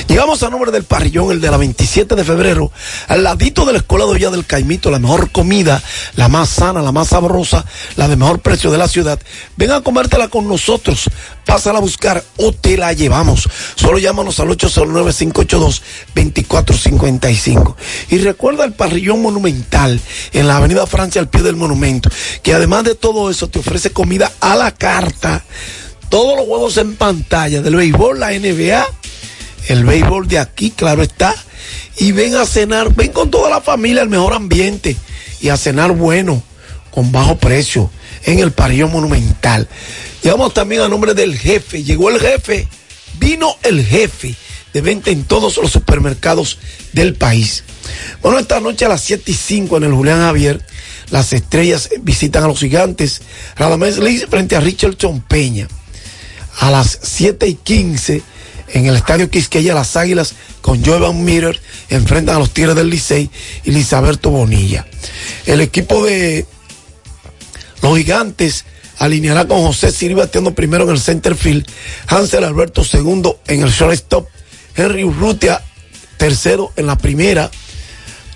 Llegamos a nombre del parrillón, el de la 27 de febrero, al ladito de la Escuela de Villa del Caimito, la mejor comida, la más sana, la más sabrosa, la de mejor precio de la ciudad. Ven a comértela con nosotros, pásala a buscar o te la llevamos. Solo llámanos al 809-582-2455. Y recuerda el parrillón monumental en la Avenida Francia al pie del monumento, que además de todo eso te ofrece comida a la carta todos los juegos en pantalla del béisbol, la NBA, el béisbol de aquí, claro está. Y ven a cenar, ven con toda la familia, el mejor ambiente y a cenar bueno, con bajo precio, en el Parillón Monumental. Llegamos también a nombre del jefe, llegó el jefe, vino el jefe de venta en todos los supermercados del país. Bueno, esta noche a las 7 y 5 en el Julián Javier, las estrellas visitan a los gigantes. Radamés Liz frente a Richardson Peña a las 7 y 15 en el estadio Quisqueya las Águilas con Joe Van Miller enfrentan a los Tigres del Licey y Lisaberto Bonilla. El equipo de los gigantes alineará con José Siri bateando primero en el center field, Hansel Alberto segundo en el shortstop, Henry Urrutia tercero en la primera,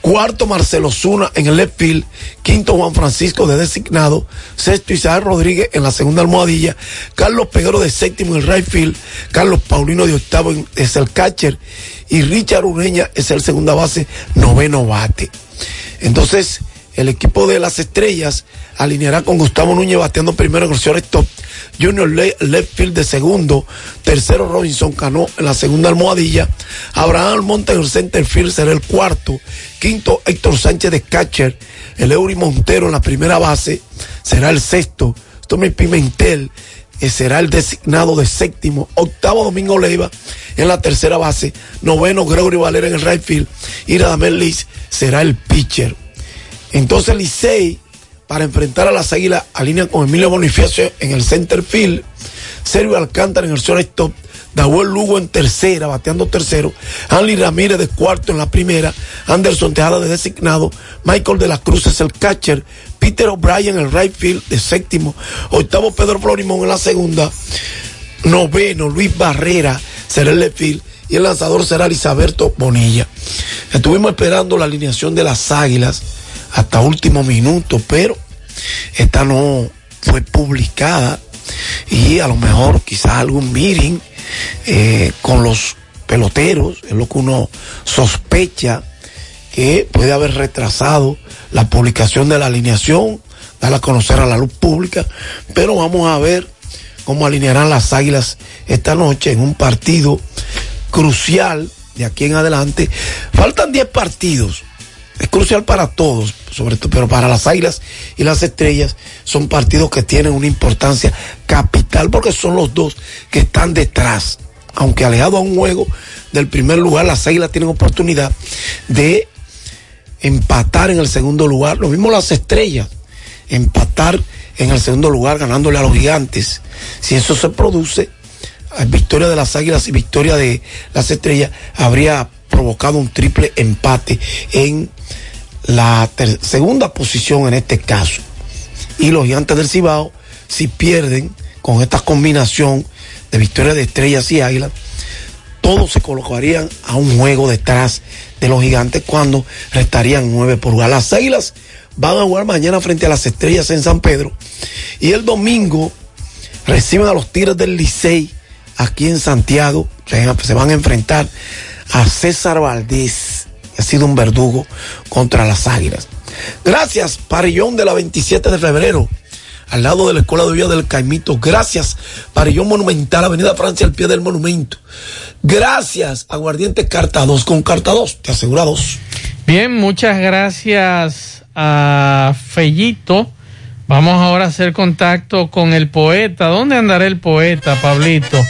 Cuarto, Marcelo Zuna en el left field. Quinto, Juan Francisco de designado. Sexto, Isaac Rodríguez en la segunda almohadilla. Carlos Peguero de séptimo en el right field. Carlos Paulino de octavo es el catcher. Y Richard Ureña es el segunda base, noveno bate. Entonces, el equipo de las estrellas alineará con Gustavo Núñez bateando primero en el shortstop. Junior Le- left field de segundo. Tercero, Robinson Cano en la segunda almohadilla. Abraham Almonte en el center field será el cuarto. Quinto, Héctor Sánchez de catcher. El Eury Montero en la primera base será el sexto. Tommy Pimentel eh, será el designado de séptimo. Octavo, Domingo Leiva en la tercera base. Noveno, Gregory Valera en el right field. Y Radamel Liz será el pitcher. Entonces Licey, para enfrentar a las Águilas, alinea con Emilio Bonifacio en el center field, Sergio Alcántara en el shortstop, Dahuel Lugo en tercera, bateando tercero, Andy Ramírez de cuarto en la primera, Anderson Tejada de designado, Michael de la Cruz es el catcher, Peter O'Brien en el right field de séptimo, octavo Pedro Florimón en la segunda, noveno Luis Barrera será el left field. Y el lanzador será Lisaberto Bonilla. Estuvimos esperando la alineación de las Águilas hasta último minuto, pero esta no fue publicada y a lo mejor quizás algún meeting eh, con los peloteros, es lo que uno sospecha que puede haber retrasado la publicación de la alineación, darla a conocer a la luz pública, pero vamos a ver cómo alinearán las águilas esta noche en un partido crucial de aquí en adelante. Faltan 10 partidos. Es crucial para todos, sobre todo, pero para las águilas y las estrellas son partidos que tienen una importancia capital porque son los dos que están detrás. Aunque alejado a un juego del primer lugar, las águilas tienen oportunidad de empatar en el segundo lugar. Lo mismo las estrellas, empatar en el segundo lugar ganándole a los gigantes. Si eso se produce, eh, victoria de las águilas y victoria de las estrellas habría provocado un triple empate en la segunda posición en este caso. Y los gigantes del Cibao, si pierden con esta combinación de victoria de estrellas y águilas, todos se colocarían a un juego detrás de los gigantes cuando restarían nueve por jugar. Las águilas van a jugar mañana frente a las estrellas en San Pedro y el domingo reciben a los Tigres del Licey aquí en Santiago. Se van a enfrentar a César Valdés, ha sido un verdugo contra las águilas. Gracias, Parillón de la 27 de febrero, al lado de la Escuela de Vida del Caimito. Gracias, Parillón Monumental, Avenida Francia, al pie del monumento. Gracias, Aguardiente Carta 2, con Carta 2, te asegura dos. Bien, muchas gracias a Fellito. Vamos ahora a hacer contacto con el poeta. ¿Dónde andará el poeta, Pablito?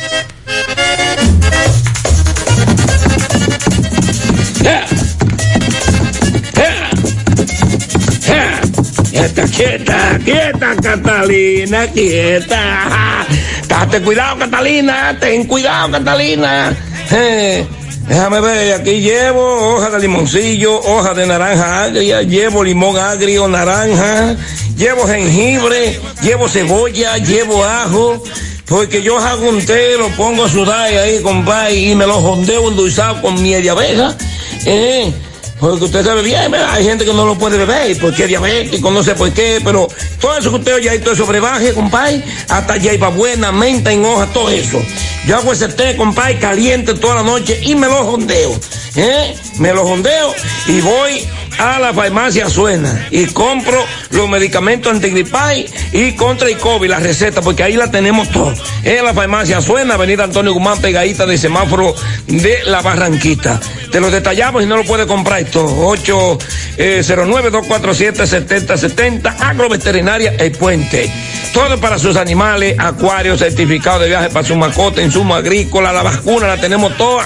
Quieta, quieta, quieta, Catalina, quieta. Date cuidado, Catalina, ten cuidado, Catalina. Eh, déjame ver, aquí llevo hoja de limoncillo, hoja de naranja agria, llevo limón agrio, naranja, llevo jengibre, llevo cebolla, llevo ajo. Porque yo hago un té, lo pongo a sudar ahí, compadre, y me lo jondeo endulzado con miel abeja. Eh, porque usted sabe bien, hay gente que no lo puede beber porque es diabético, no sé por qué, pero todo eso que usted oye ahí, todo eso compadre, hasta hierba buena, menta en hoja, todo eso. Yo hago ese té, compadre, caliente toda la noche y me lo jondeo, ¿eh? Me lo jondeo y voy a la farmacia Suena y compro los medicamentos antigripal y contra el COVID, la receta, porque ahí la tenemos todo. En la farmacia Suena, Avenida Antonio Guzmán, pegadita de semáforo de la Barranquita. Te lo detallamos y no lo puede comprar esto. 809-247-7070, Agroveterinaria El Puente. Todo para sus animales, acuarios, certificado de viaje para su mascota, insumo agrícola, la vacuna la tenemos toda.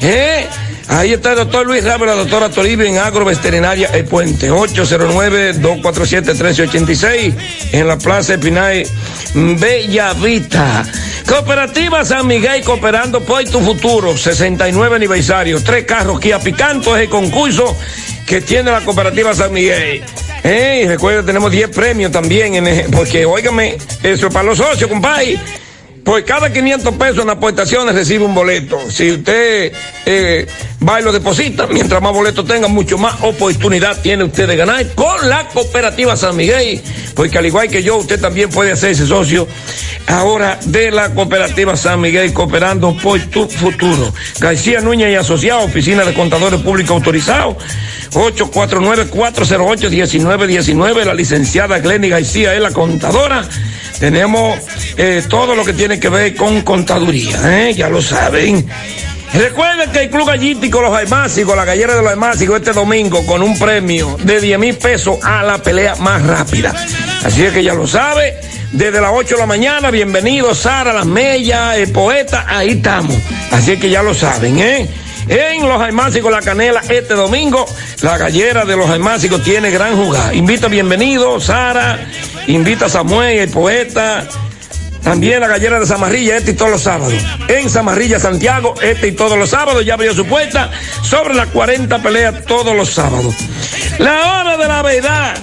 ¿Eh? Ahí está el doctor Luis Ramos, la doctora Toribio en Agroveterinaria El Puente, 809-247-1386, en la Plaza Espinay, Bella Vista. Cooperativa San Miguel cooperando por tu futuro, 69 aniversario, tres carros Kia Picanto es el concurso que tiene la Cooperativa San Miguel. Eh, recuerda, tenemos 10 premios también, porque óigame, eso es para los socios, compadre. Por cada 500 pesos en aportaciones recibe un boleto. Si usted eh, va y lo deposita, mientras más boletos tenga, mucho más oportunidad tiene usted de ganar con la cooperativa San Miguel. Porque al igual que yo, usted también puede hacerse socio ahora de la cooperativa San Miguel, cooperando por tu futuro. García Núñez y Asociados, Oficina de Contadores Públicos Autorizados, 849-408-1919. La licenciada Glenny García es la contadora. Tenemos eh, todo lo que tiene que ver con contaduría, ¿eh? ya lo saben. Recuerden que el Club Gallítico Los Almácigos, la gallera de los Almácigos, este domingo con un premio de 10 mil pesos a la pelea más rápida. Así es que ya lo sabe, desde las 8 de la mañana, bienvenido Sara, Las Mellas, el poeta, ahí estamos. Así es que ya lo saben, ¿eh? En Los Almácigos La Canela, este domingo, la gallera de Los Almácigos tiene gran jugada. Invita bienvenido Sara, invita a Samuel, el poeta, también la gallera de Zamarrilla, este y todos los sábados. En Zamarrilla, Santiago, este y todos los sábados. Ya abrió su puerta sobre las 40 peleas todos los sábados. La hora de la verdad.